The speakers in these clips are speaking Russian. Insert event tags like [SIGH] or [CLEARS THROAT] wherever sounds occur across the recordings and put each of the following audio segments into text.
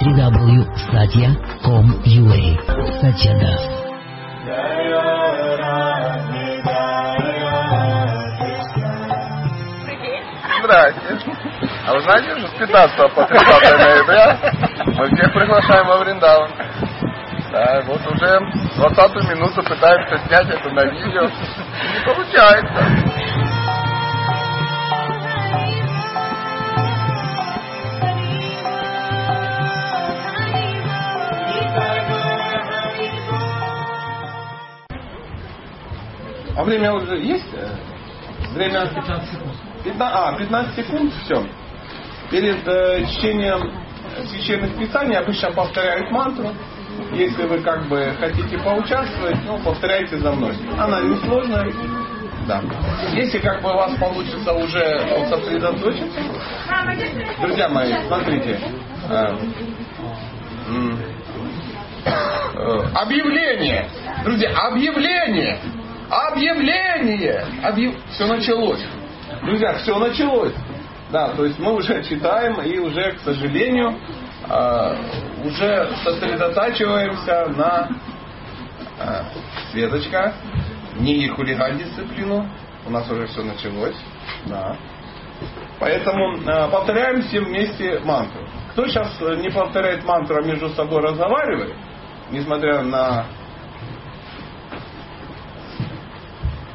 www.satya.com.ua Satyadas. Здрасте. А вы знаете, что с 15 по 30 ноября мы всех приглашаем во Вриндаван. Да, вот уже 20 минуту пытаемся снять это на видео. Не получается. А время уже есть? Время 15 секунд. 15, а, 15 секунд, все. Перед э, чтением священных писаний обычно повторяют мантру. Если вы как бы хотите поучаствовать, ну, повторяйте за мной. Она несложная. Да. Если как бы у вас получится уже сосредоточиться. Друзья мои, смотрите. Э, э, объявление. Друзья, объявление. Объявление! Объяв... Все началось. Друзья, все началось. Да, то есть мы уже читаем и уже, к сожалению, э, уже сосредотачиваемся на э, Светочка, не хулиган дисциплину. У нас уже все началось. Да. Поэтому э, повторяем все вместе мантру. Кто сейчас не повторяет мантру, а между собой разговаривает, несмотря на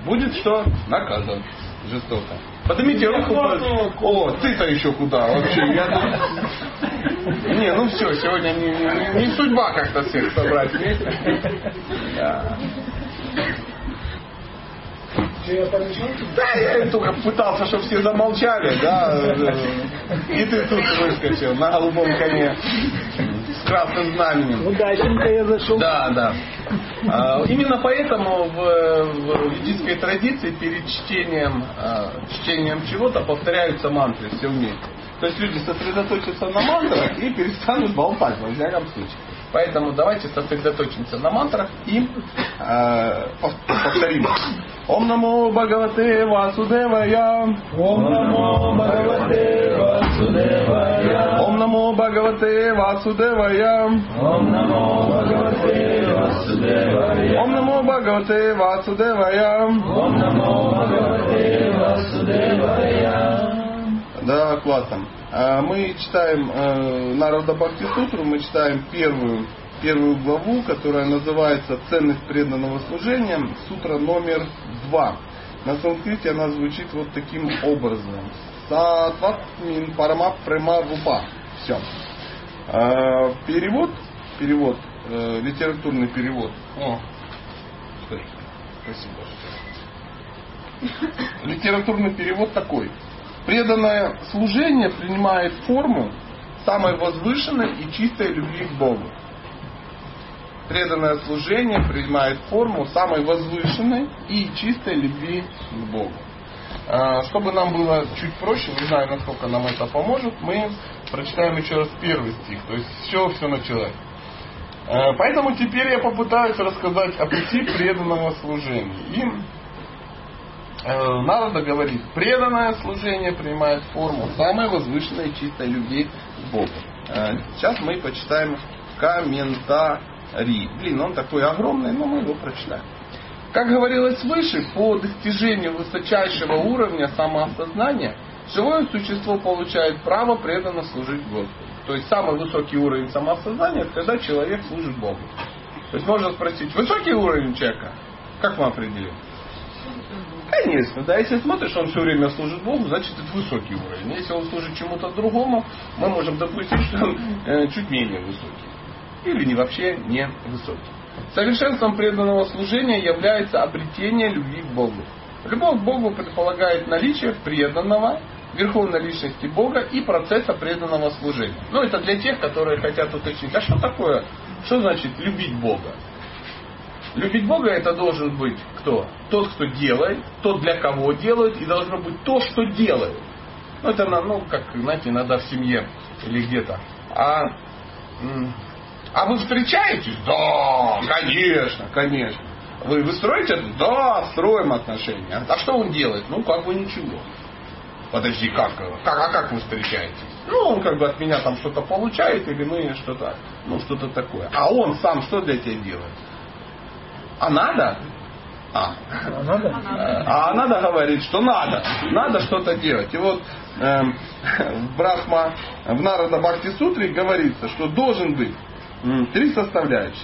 будет что? Наказан жестоко. Поднимите руку. О, ты-то еще куда вообще? Я тут... Не, ну все, сегодня не, не, не судьба как-то всех собрать вместе. Да. Да, я только пытался, чтобы все замолчали, да. И ты тут выскочил на голубом коне красным знаменем. Удачненько я зашел. Да, да. А, именно поэтому в, в ведической традиции перед чтением, а, чтением чего-то повторяются мантры все вместе. То есть люди сосредоточатся на мантрах и перестанут болтать, во всяком случае. Поэтому давайте сосредоточимся на мантрах и э, повторим. Ом намо Бхагавате Васудевая. Ом намо Бхагавате Васудевая. Ом намо Бхагавате Васудевая. Ом намо Бхагавате Васудевая. Ом намо Бхагавате Васудевая. Ом намо Бхагавате Васудевая. Да, классно. А, Мы читаем э, Народа Бхакти Сутру, мы читаем первую, первую главу, которая называется «Ценность преданного служения», сутра номер два. На санскрите она звучит вот таким образом. Сатват мин парама према вупа. Все. А, Перевод, перевод, э, литературный перевод. О, спасибо. [COUGHS] Литературный перевод такой. Преданное служение принимает форму самой возвышенной и чистой любви к Богу. Преданное служение принимает форму самой возвышенной и чистой любви к Богу. А, Чтобы нам было чуть проще, не знаю, насколько нам это поможет, мы прочитаем еще раз первый стих, то есть чего все началось. А, Поэтому теперь я попытаюсь рассказать о пути преданного служения. И Народа говорит, преданное служение принимает форму самой возвышенной чистой любви к Богу. Э, Сейчас мы почитаем комментарий. Блин, он такой огромный, но мы его прочитаем. Как говорилось выше, по достижению высочайшего уровня самоосознания, живое существо получает право преданно служить Господу. То есть самый высокий уровень самоосознания, это когда человек служит Богу. То есть можно спросить, высокий уровень человека? Как мы определим? Конечно, да, если смотришь, он все время служит Богу, значит это высокий уровень. Если он служит чему-то другому, мы можем допустить, что он э, чуть менее высокий. Или не вообще не высокий. Совершенством преданного служения является обретение любви к Богу. Любовь к Богу предполагает наличие преданного, верховной личности Бога и процесса преданного служения. Ну, это для тех, которые хотят уточнить, а что такое, что значит любить Бога? Любить Бога это должен быть кто? Тот, кто делает, тот, для кого делает, и должно быть то, что делает. Ну, это, ну, как, знаете, иногда в семье или где-то. А, а вы встречаетесь? Да, конечно, конечно. Вы, вы строите? Да, строим отношения. А что он делает? Ну, как бы ничего. Подожди, как? как а как вы встречаетесь? Ну, он как бы от меня там что-то получает, или мы что-то, ну, что-то такое. А он сам что для тебя делает? А надо? А. А надо? А надо говорить, что надо. Надо что-то делать. И вот э, в Брахма, в Нарада Бхакти Сутре говорится, что должен быть три составляющих.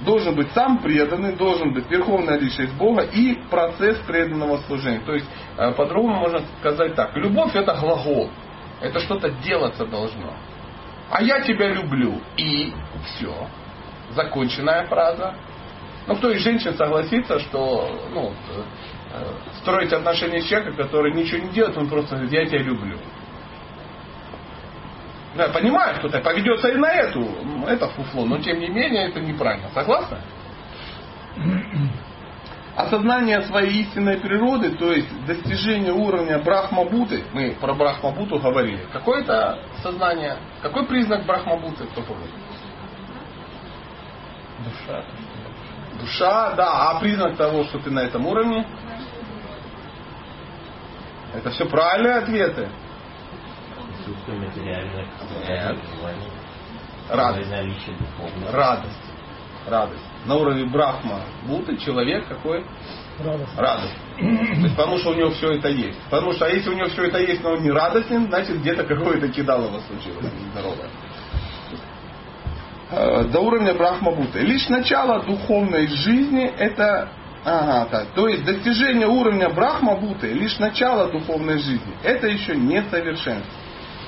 Должен быть сам преданный, должен быть верховная личность Бога и процесс преданного служения. То есть, э, по-другому можно сказать так. Любовь это глагол. Это что-то делаться должно. А я тебя люблю. И все. Законченная фраза. Ну, кто из женщин согласится, что ну, э, строить отношения с человеком, который ничего не делает, он просто говорит, я тебя люблю. Я понимаю, кто-то поведется и на эту, это фуфло, но тем не менее это неправильно. Согласны? Осознание своей истинной природы, то есть достижение уровня Брахмабуты, мы про Брахмабуту говорили. Какое это сознание, какой признак Брахмабуты, кто помнит? Душа. Душа, да, а признак того, что ты на этом уровне? Это все правильные ответы. Отсутствие материальных Нет. Радость. Радость. Радость. На уровне Брахма Будды человек какой? Радость. Радость. То есть, потому что у него все это есть. Потому что а если у него все это есть, но он не радостен, значит где-то какое-то кидалово случилось нездоровое. Э, До уровня Брахмабуты. Лишь начало духовной жизни это Ага, так. То есть достижение уровня Брахмабуты, лишь начало духовной жизни, это еще не совершенство.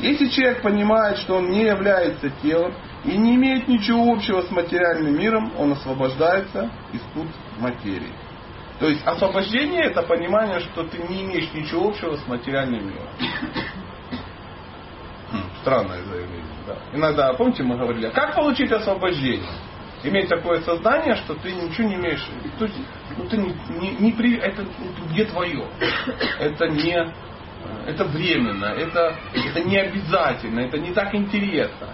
Если человек понимает, что он не является телом и не имеет ничего общего с материальным миром, он освобождается из пут материи. То есть освобождение это понимание, что ты не имеешь ничего общего с материальным миром. [COUGHS] Странное заявление. Да. Иногда, помните, мы говорили, а как получить освобождение? Иметь такое сознание, что ты ничего не имеешь. То есть, ну, ты не, не, не при, это где твое. Это не это временно, это, это не обязательно, это не так интересно.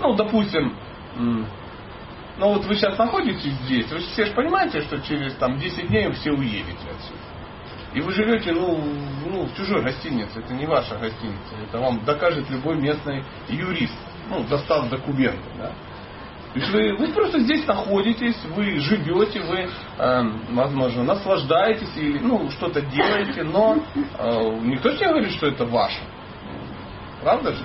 Ну, допустим, ну вот вы сейчас находитесь здесь, вы все же понимаете, что через там 10 дней все уедете отсюда. И вы живете, ну, ну, в чужой гостинице, это не ваша гостиница, это вам докажет любой местный юрист, ну, достав документы, да. То есть вы, вы просто здесь находитесь, вы живете, вы, э, возможно, наслаждаетесь или ну, что-то делаете, но э, никто же не говорит, что это ваше. Правда же?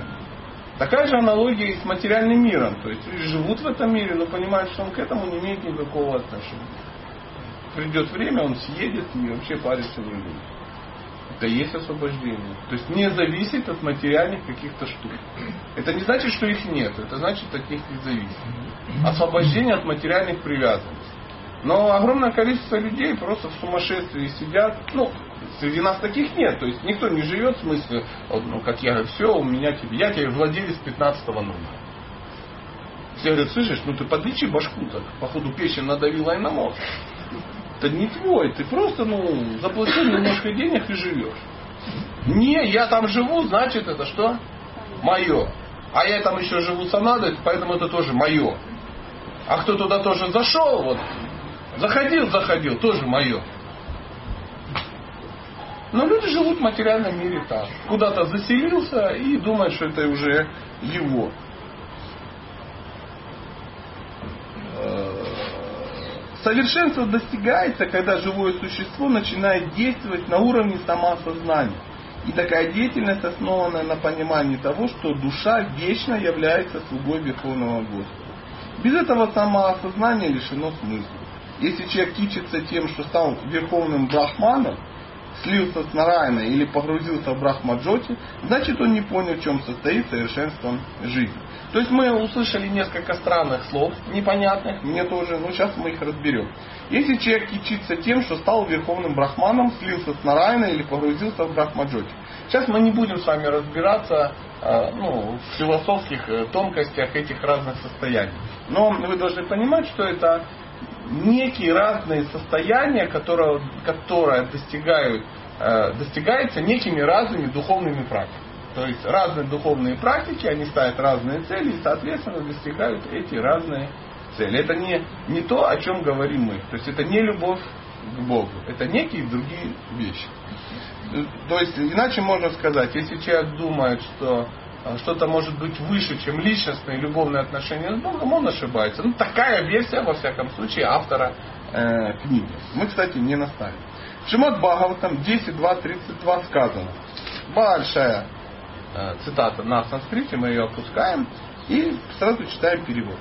Такая же аналогия и с материальным миром. То есть люди живут в этом мире, но понимают, что он к этому не имеет никакого отношения. Придет время, он съедет и вообще париться не будет. Это есть освобождение. То есть не зависит от материальных каких-то штук. Это не значит, что их нет, это значит от них не зависит. Освобождение от материальных привязанностей. Но огромное количество людей просто в сумасшествии сидят. Ну, среди нас таких нет. То есть никто не живет в смысле, ну, как я говорю, все, у меня тебе, я тебе владелец 15 номера. Все говорят, слышишь, ну ты подлечи башку так. Походу печень надавила и на мозг. Это не твой, ты просто, ну, заплатил немножко денег и живешь. Не, я там живу, значит это что? Мое. А я там еще живу с Анадой, поэтому это тоже мое. А кто туда тоже зашел, вот, заходил, заходил, тоже мое. Но люди живут в материальном мире так. Куда-то заселился и думает, что это уже его. Совершенство достигается, когда живое существо начинает действовать на уровне самоосознания. И такая деятельность основана на понимании того, что душа вечно является слугой Верховного Господа. Без этого самоосознания лишено смысла. Если человек кичится тем, что стал верховным брахманом, слился с Нараяной или погрузился в Брахмаджоти, значит он не понял, в чем состоит совершенство жизни. То есть мы услышали несколько странных слов, непонятных, мне тоже, но сейчас мы их разберем. Если человек кичится тем, что стал верховным брахманом, слился с Нараяной или погрузился в Брахмаджоти. Сейчас мы не будем с вами разбираться э, ну, в философских э, тонкостях этих разных состояний. Но вы должны понимать, что это некие разные состояния, которые, которые достигают, э, достигаются некими разными духовными практиками. То есть разные духовные практики, они ставят разные цели и, соответственно, достигают эти разные цели. Это не, не то, о чем говорим мы. То есть это не любовь к Богу. Это некие другие вещи. то есть, иначе можно сказать, если человек думает, что что-то может быть выше, чем личностные любовные отношения с Богом, он ошибается. Ну, такая версия, во всяком случае, автора э, книги. Мы, кстати, не наставим. В Шимат Бхагаватам 10.2.32 сказано. Большая э, цитата на санскрите, мы ее опускаем и сразу читаем перевод.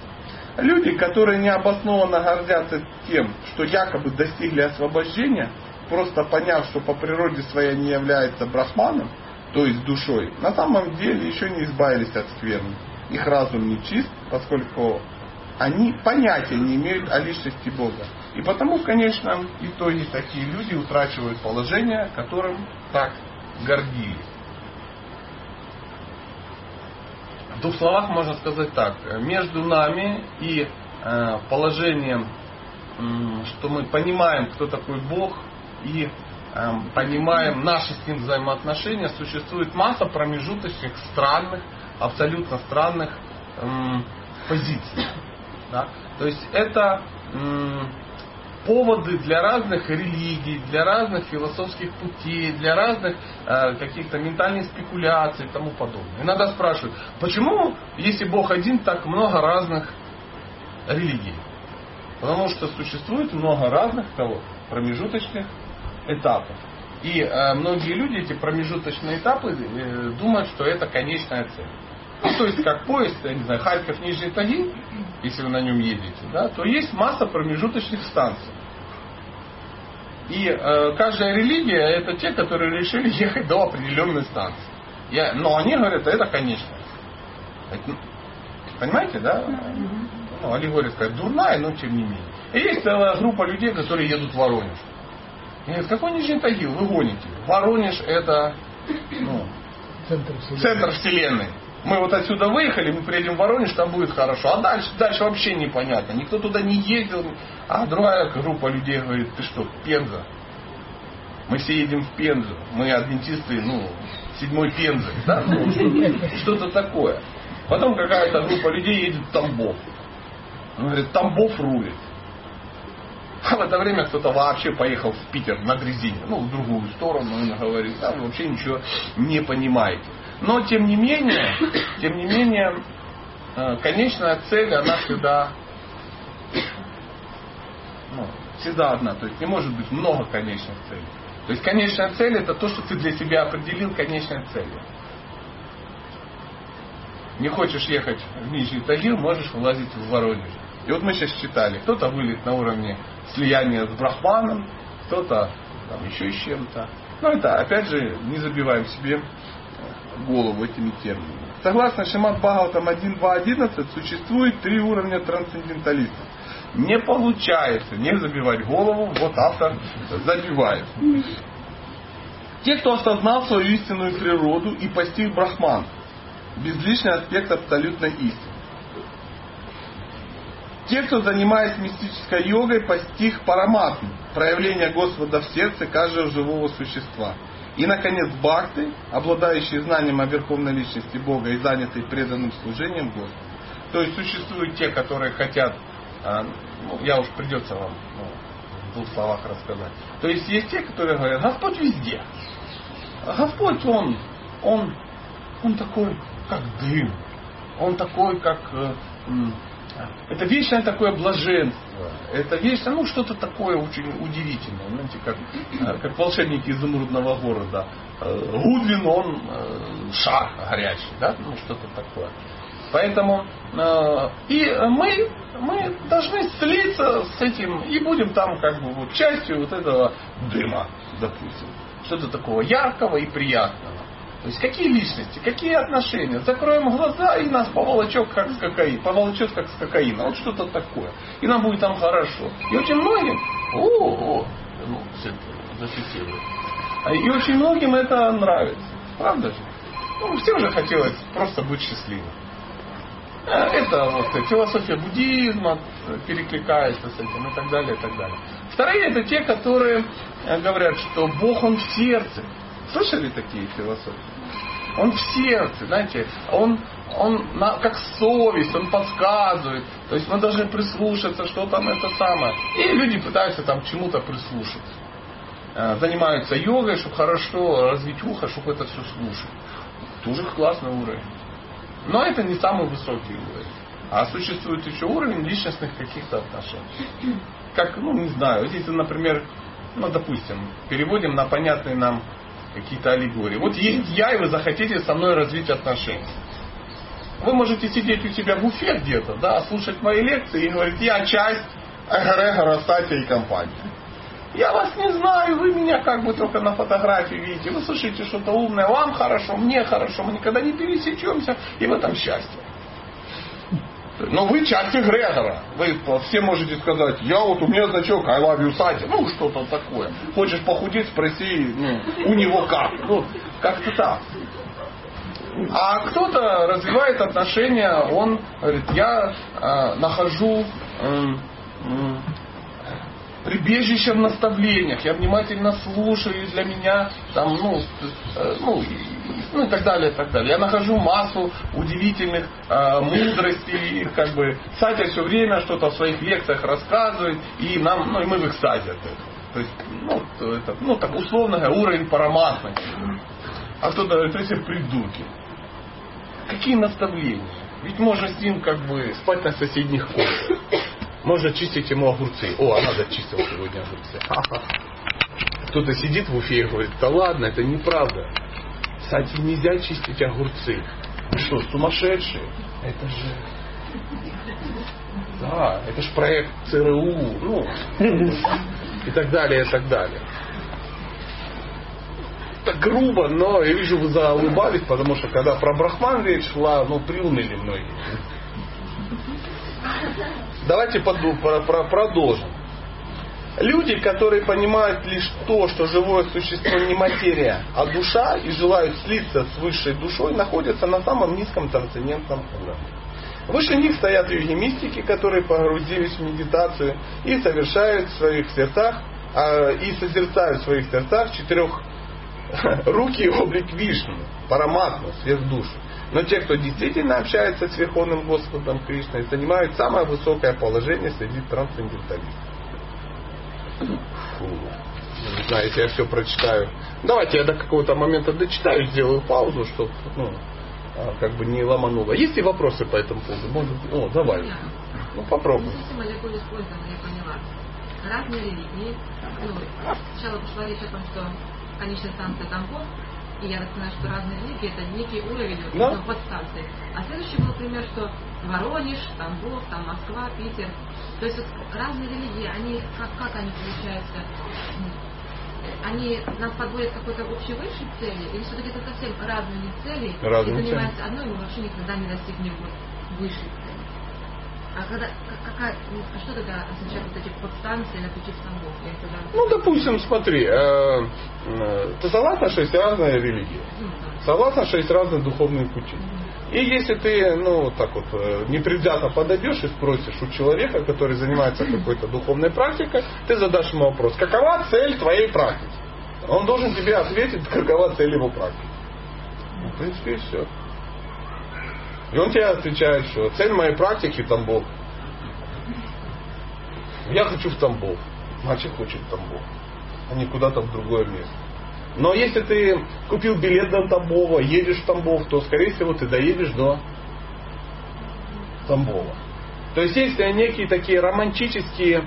Люди, которые необоснованно гордятся тем, что якобы достигли освобождения, просто поняв, что по природе своей не является брахманом, то есть душой, на самом деле еще не избавились от скверны. Их разум не чист, поскольку они понятия не имеют о личности Бога. И потому в конечном итоге такие люди утрачивают положение, которым так гордились. В двух словах можно сказать так. Между нами и э, положением, что мы понимаем, кто такой Бог, и понимаем наши с ним взаимоотношения, существует масса промежуточных, странных, абсолютно странных позиций. Да? То есть это поводы для разных религий, для разных философских путей, для разных э, каких-то ментальных спекуляций и тому подобное. Иногда спрашивают, почему, если Бог один, так много разных религий? Потому что существует много разных того, промежуточных этапов. И э, многие люди эти промежуточные этапы э, думают, что это конечная цель. Ну, то есть, как поезд, я не знаю, Харьков, Нижний Тагил, если вы на нем едете, да, то есть масса промежуточных станций. И э, каждая религия это те, которые решили [LAUGHS] ехать до определенной станции. Я, но они говорят, это конечная. Ну, понимаете, да? Ну, они говорят, как дурная, но тем не менее. И есть целая группа людей, которые едут в Воронеж. Говорят, какой Нижний Тагил? Вы гоните. Воронеж это ну, центр, вселенной. центр вселенной мы вот отсюда выехали, мы приедем в Воронеж, там будет хорошо. А дальше, дальше вообще непонятно. Никто туда не ездил. А другая группа людей говорит, ты что, Пенза? Мы все едем в Пензу. Мы адвентисты, ну, седьмой Пензы. Да? Ну, что-то такое. Потом какая-то группа людей едет в Тамбов. Он говорит, Тамбов рулит. А в это время кто-то вообще поехал в Питер на дрезине. Ну, в другую сторону, он говорит, да, вы вообще ничего не понимаете. Но тем не менее, [COUGHS] тем не менее, э, конечная цель, она всегда, ну, всегда одна. То есть не может быть много конечных целей. То есть конечная цель это то, что ты для себя определил конечной целью. Не хочешь ехать в Нижний Тагил, можешь вылазить в Воронеж. И вот мы сейчас читали, кто-то вылет на уровне слияния с Брахманом, кто-то там еще с чем-то. Но это, опять же, не забиваем себе голову этими терминами. Согласно Шимат Бхагаватам 1.2.11 существует три уровня трансценденталистов. Не получается не забивать голову, вот автор забивает. Те, кто осознал свою истинную природу и постиг Брахман, безличный аспект абсолютной истины. Те, кто занимается мистической йогой, постиг параматму, проявление Господа в сердце каждого живого существа – и, наконец, бхакты, обладающие знанием о Верховной Личности Бога и занятые преданным служением Господу. То есть существуют те, которые хотят, а, ну, я уж придется вам ну, в двух словах рассказать. То есть есть те, которые говорят, Господь везде. Господь, Он, Он, Он такой, как дым. Он такой, как э, это вечное такое блаженство. Это вечное, ну, что-то такое очень удивительное. Знаете, как, [CLEARS THROAT] э, как волшебник изумрудного города. Э, Гудвин, он э, шар горячий, да, ну, что-то такое. Поэтому и мы, мы должны слиться с этим и будем там как бы вот частью вот этого дыма, допустим. Что-то такого яркого и приятного. То есть какие личности, какие отношения. Закроем глаза и нас поволочет как с кокаин, поволочет как с кокаина. Вот что-то такое. И нам будет там хорошо. И очень многим, о, о ну, зафиксирует. А, и очень многим это нравится. Правда же? Ну, всем же хотелось просто быть счастливым. А, это вот философия буддизма перекликается с этим и так далее, и так далее. Вторые это те, которые э, говорят, что Бог Он в сердце. Слышали такие философии? Он в сердце, знаете, он, он на, как совесть, он подсказывает. То есть мы должны прислушаться, что там это самое. И люди пытаются там к чему-то прислушаться. э, занимаются йогой, чтобы хорошо развить ухо, чтобы это все слушать. Тоже классный уровень. Но это не самый высокий уровень. А существует еще уровень личностных каких-то отношений. Как, ну, не знаю, если, например, ну, допустим, переводим на понятные нам какие-то аллегории. Вот есть я, и вы захотите со мной развить отношения. Вы можете сидеть у себя в Уфе где-то, да, слушать мои лекции и говорить, я часть эгрегора Сатя и компании. Я вас не знаю, вы меня как бы только на фотографии видите. Вы слышите что-то умное, вам хорошо, мне хорошо, мы никогда не пересечемся, и в этом счастье. Но вы часть эгрегора. Вы все можете сказать, я вот у меня значок I love you, Сатя. Ну, что-то такое. Хочешь похудеть, спроси ну, у него как. Ну, как-то так. А кто-то развивает отношения, он говорит, я э, нахожу э, э, прибежище в наставлениях, я внимательно слушаю, для меня там, ну, э, ну, ну и так далее, и так далее. Я нахожу массу удивительных э, мудростей, как бы Сатя все время что-то в своих лекциях рассказывает, и нам, ну и мы в экстазе от этого. То есть, ну, это, ну так условно говоря, уровень параматности. А кто-то говорит, эти придурки. Какие наставления? Ведь можно с ним как бы спать на соседних койках. Можно чистить ему огурцы. О, а надо чистил сегодня огурцы. Кто-то сидит в Уфе и говорит, да ладно, это неправда. Кстати, нельзя чистить огурцы. Вы что, сумасшедшие? Это же... Да, это же проект ЦРУ. Ну, и так далее, и так далее. Так грубо, но я вижу, вы заулыбались, потому что когда про Брахман речь шла, ну, приуныли многие. Давайте поду, про, про, продолжим. Люди, которые понимают лишь то, что живое существо не материя, а душа, и желают слиться с высшей душой, находятся на самом низком трансцендентном уровне. Выше них стоят йоги мистики, которые погрузились в медитацию и совершают в своих сердцах а, и созерцают в своих сердцах четырех [LAUGHS] руки облик Вишну, параматму, сверхдушу. Но те, кто действительно общается с Верховным Господом Кришной, занимают самое высокое положение среди трансценденталистов. Фу. Не знаю, если я все прочитаю. Давайте я до какого-то момента дочитаю, сделаю паузу, чтобы ну, а, как бы не ломануло. Есть ли вопросы по этому поводу? Может, о, давай. Ну, попробуй. Система легко использована, я поняла. Разные религии. Ну, сначала пошла речь о том, что конечная станция Тамбов, и я так понимаю, что разные религии это некий уровень Да. подстанции. А следующий был пример, что Воронеж, Тамбов, там Москва, Питер. То есть вот разные религии, они как, как они получаются? Они нас подводят какой-то общей высшей цели, или все-таки это совсем разные цели, Разные и занимаются одной, мы вообще никогда не достигнем высшей цели. А когда, как- какая, ну, а что тогда означает вот эти подстанции на пути в Тамбов? Тогда, Ну, допустим, смотри, э, э, ты согласна, что есть разные религии? ну, да. Согласна, что есть разные духовные пути? И если ты, ну, так вот, э, непредвзято подойдешь и спросишь у человека, который занимается [CLEARS THROAT] какой-то духовной практикой, ты задашь ему вопрос, какова цель твоей практики? Он должен тебе ответить, какова цель его практики. Ну, в принципе, и все. И он тебе отвечает, что цель моей практики Тамбов. Я хочу в Тамбов. Значит, хочет в Тамбов, а не куда-то в другое место. Но если ты купил билет до Тамбова, едешь в Тамбов, то, скорее всего, ты доедешь до Тамбова. То есть есть некие такие романтические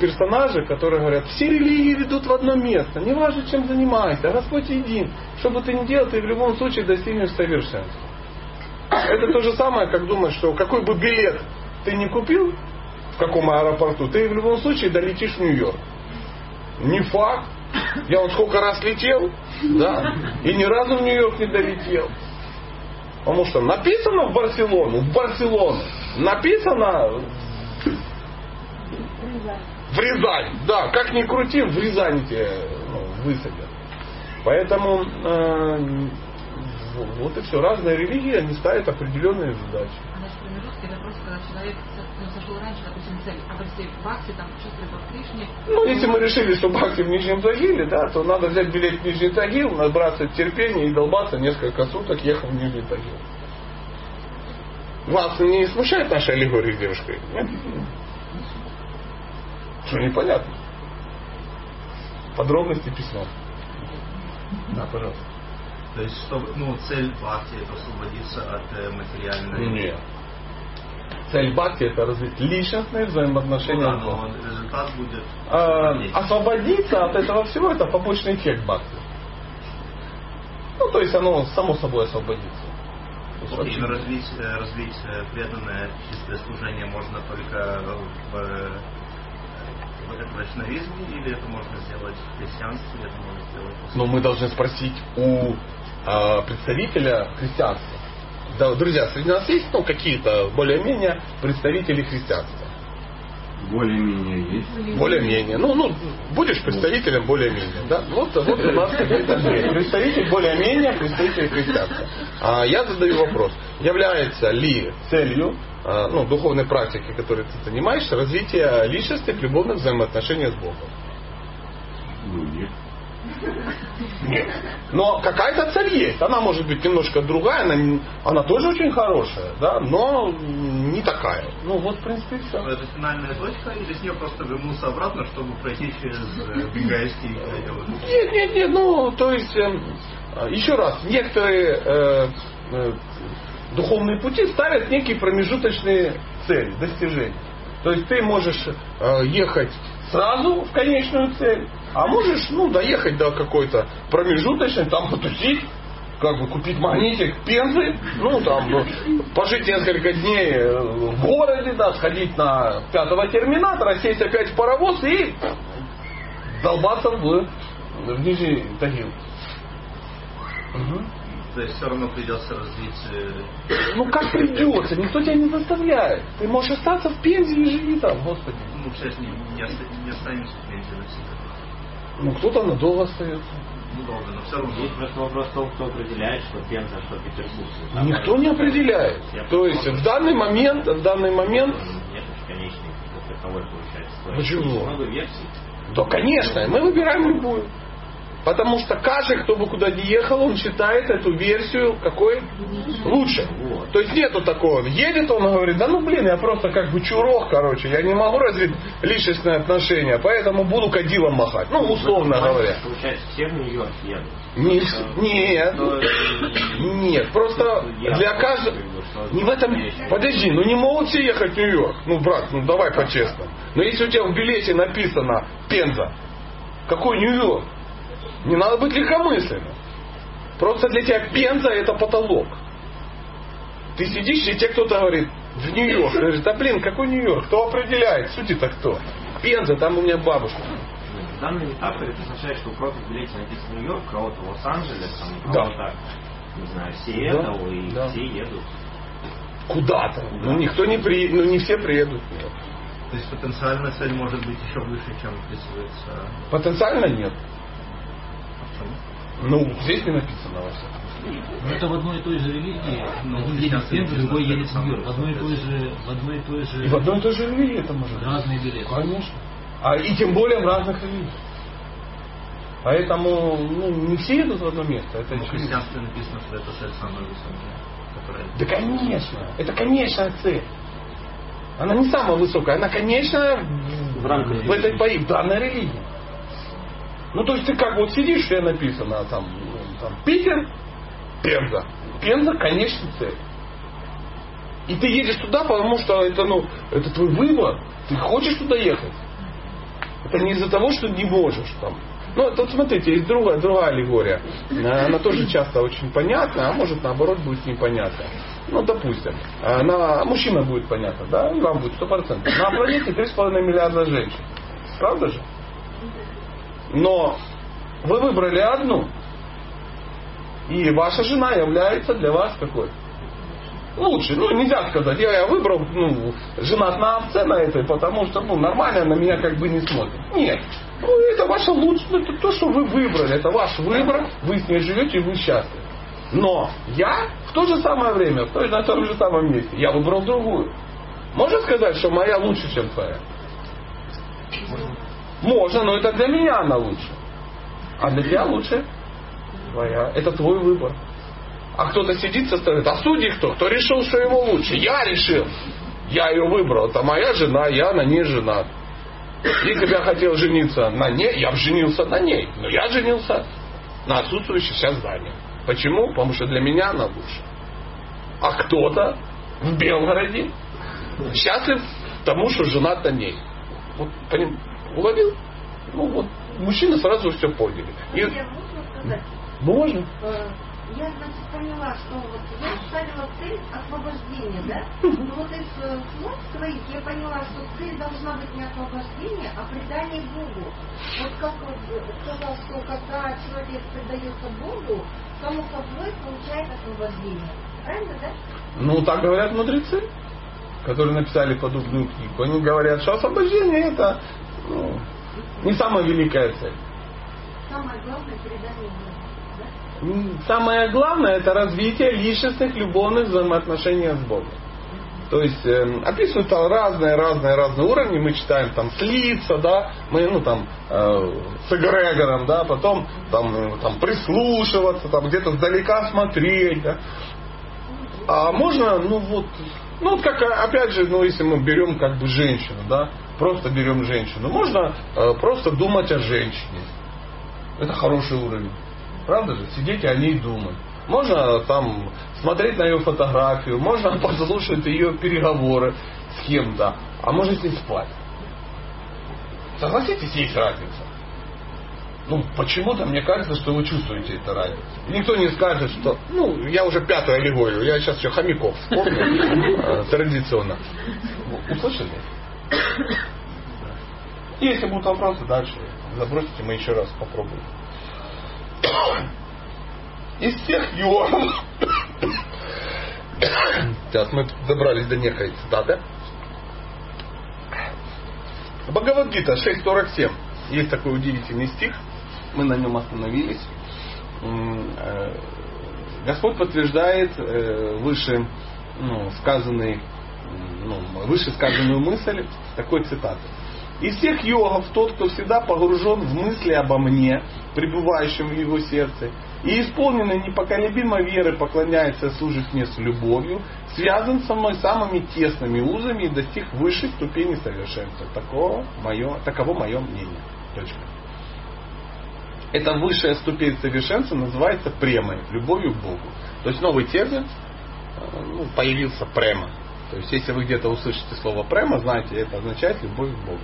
персонажи, которые говорят, все религии ведут в одно место, неважно, чем занимайся, Господь един. Что бы ты ни делал, ты в любом случае достигнешь совершенства. Это то же самое, как думать, что какой бы билет ты не купил, в каком аэропорту, ты в любом случае долетишь в Нью-Йорк. Не факт. Я вот сколько раз летел, да, и ни разу в Нью-Йорк не долетел. Потому что написано в Барселону, в Барселону. Написано в Рязань. Да, как ни крути, в Рязань тебе ну, высадят. Поэтому э, вот и все. Разные религии, они ставят определенные задачи. А значит, промежутки это просто когда человек ну, сошел раньше, допустим, цель, а если в Бхакти, там, чувствует по Кришне, Ну, если мы решили, что Бхакти в Нижнем Тагиле, да, то надо взять билет в Нижний Тагил, набраться терпения и долбаться несколько суток, ехать в Нижний Тагил. Вас не смущает наша аллегория с девушкой? Нет? Что непонятно? подробности письмом. Да, пожалуйста. То есть, чтобы, ну, цель это освободиться от э, материальной... Нет. Цель бхакти это развить личностные Ну взаимоотношения да, с Богом. но результат будет... А, освободить. освободиться от этого всего это побочный эффект бхакти. Ну, то есть оно само собой освободится. Окей, но развить, э, развить э, преданное чистое служение можно только в, э, в вайшнавизме, или это можно сделать в христианстве, или это можно сделать Но мы должны спросить у а, представителя христианства. Да, друзья, среди нас есть ну, какие-то более-менее представители христианства? Более-менее есть. Более-менее. Ну, ну, будешь представителем более-менее, да? Вот, вот у нас есть. [LAUGHS] представитель более-менее, представитель христианства. А я задаю вопрос. Является ли целью а, ну, духовной практики, которой ты занимаешься, развитие личностных любовных взаимоотношений с Богом? Ну, нет. Нет. Но какая-то цель есть. Она может быть немножко другая, она, она тоже очень хорошая, да, но не такая. Ну вот, в принципе, все. это финальная точка, или с нее просто вернуться обратно, чтобы пройти через э, бенгальский период? Нет, нет, нет, ну, то есть, эм, э, еще раз, некоторые э, э, духовные пути ставят некие промежуточные цели, достижения. То есть ты можешь э, ехать сразу в конечную цель, а можешь, ну, доехать до какой-то промежуточной, там потусить, как бы купить магнитик пензы, ну, там, ну, пожить несколько дней э, в городе, да, сходить на пятого терминатора, сесть опять в паровоз и долбаться в, в Нижний Тагил. Мгм. То есть все равно придется развить... э, Ну как [COUGHS] придется, никто тебя не заставляет. Ты можешь остаться в Пензе и живи там, господи. Ну, сейчас не, не, не останемся в Пензе навсегда. Ну кто-то надолго остается. Ну, долго, но все равно. Здесь просто вопрос в том, кто определяет, что Пенза, что Петербург. Там Никто не определяет. То есть в данный момент, в данный момент, Нет уж конечной как таковой получается. Почему? Много версий. да, конечно, мы выбираем любую. Потому что каждый, кто бы куда ни ехал, он считает эту версию какой лучше. Вот. То есть нету такого. Едет он и говорит, да ну блин, я просто как бы чурок, короче, я не могу развить личностные отношения, поэтому буду кадилом махать. Ну, условно говоря. Получается, все в Нью-Йорк едут. Не вс- нет, То есть, нет, просто я для каждого... что Не в этом... Подожди, ну не могут все ехать в Нью-Йорк. Ну, брат, ну давай по-честному. Но если у тебя в билете написано Пенза, какой Нью-Йорк? Не надо быть легкомысленным. Просто для тебя Пенза это потолок. Ты сидишь, и тебе кто-то говорит, в Нью-Йорк. Ты говоришь, да блин, какой Нью-Йорк? Кто определяет? Сути-то кто? Пенза, там у меня бабушка. В данной метафоре это означает, что у кого-то в билете написано Нью-Йорк, у кого-то Лос-Анджелес, там, у Да. кого-то, не знаю, Сиэтл, и да. все едут. Куда-то. Ну никто не при... ну не все приедут. То есть потенциальная цель может быть еще выше, чем вписывается. Потенциально нет. Ну, здесь не написано во всяком Но это в одной и той же религии. Ну, Один едет в Пензу, христианство другой едет в Нью-Йорк. В одной и той же, в одной и той же И в одной и той же религии это может быть. разные билеты. Конечно. А и тем более в разных религиях. Поэтому ну, не все едут в одно место. Это очевидно. христианстве написано, что это цель самая высокая. Которая... Да конечно. Это конечная цель. Она не самая высокая, она конечная в, В рамках в этой в данной религии. Ну, то есть ты как вот сидишь, что написано, там, ну, там Питер, Пенза. Пенза конечная цель. И ты едешь туда, потому что это, ну, это твой выбор. Ты хочешь туда ехать. Это не из-за того, что не можешь там. Ну, тут смотрите, есть другая, другая аллегория. Э, Она тоже часто очень понятна, а может наоборот будет непонятна. Ну, допустим, на мужчина будет понятно, да, и вам будет сто процентов. На планете 3,5 миллиарда женщин. Правда же? Но вы выбрали одну, и ваша жена является для вас какой? Лучше. Ну, нельзя сказать, я, я выбрал, ну, женат на овце на этой, потому что, ну, нормально на меня как бы не смотрит. Нет. Ну, это ваше лучшее, ну, это то, что вы выбрали, это ваш выбор, вы с ней живете, и вы счастливы. Но я в то же самое время, в той, на том же самом месте, я выбрал другую. Можно сказать, что моя лучше, чем твоя? Можно, но это для меня она лучше. А для тебя лучше твоя. Это твой выбор. А кто-то сидит со стороны, а судьи кто? Кто решил, что его лучше? Я решил. Я ее выбрал. Это моя жена, я на ней женат. Если бы я хотел жениться на ней, я бы женился на ней. Но я женился на отсутствующей сейчас Дане. Почему? Потому что для меня она лучше. А кто-то в Белгороде счастлив тому, что женат на ней. Вот, поним, уловил? Ну вот, мужчины сразу все поняли. И- Я можно сказать? можно. Э, Я, значит, поняла, что вот я ставила цель освобождения, да? Но вот из э, слов своих я поняла, что цель должна быть не освобождение, а предание Богу. Вот как вот э, сказал, что когда человек предается Богу, само собой получает освобождение. Правильно, да? Ну, так говорят мудрецы, которые написали подобную книгу. Они говорят, что освобождение это ну, не самая великая цель. Самое главное. Да? М, Самое главное это развитие личностных любовных взаимоотношений с Богом. То есть э, описывают там разные, разные, разные уровни. Мы читаем там слиться, да, мы ну там э, с эгрегором, да, потом там, э, там прислушиваться, там где-то сдалека смотреть, да. А можно, ну вот, ну вот как опять же, ну если мы берем как бы женщину, да, просто берем женщину, можно э, просто думать о женщине. Это хороший уровень. Правда же? Сидеть о ней думать. Можно там смотреть на ее фотографию, можно [LAUGHS] послушать ее переговоры с кем-то, а можно с ней спать. Согласитесь, есть разница. Ну, почему-то мне кажется, что вы чувствуете эту разницу. И никто не скажет, что... Ну, я уже пятую аллегорию, я сейчас еще хомяков вспомнил [LAUGHS] э, традиционно. Услышали? Если будут вопросы, дальше забросите, мы еще раз попробуем. Из всех йогов... Сейчас мы добрались до некой цитаты. Бхагавадгита 6.47. Есть такой удивительный стих. Мы на нем остановились. Э, Господь подтверждает э, выше ну, сказанный, ну, выше сказанную мысль такой цитаты. Из всех йогов тот, кто всегда погружен в мысли обо мне, пребывающем в его сердце, и исполненный непоколебимой веры поклоняется и служит мне с любовью, связан со мной самыми тесными узами и достиг высшей ступени совершенства. Такого мое, таково мое мнение. Точка. Эта высшая ступень совершенства называется премой, любовью к Богу. То есть новый термин э, ну, появился према. То есть если вы где-то услышите слово према, знаете, это означает любовь к Богу.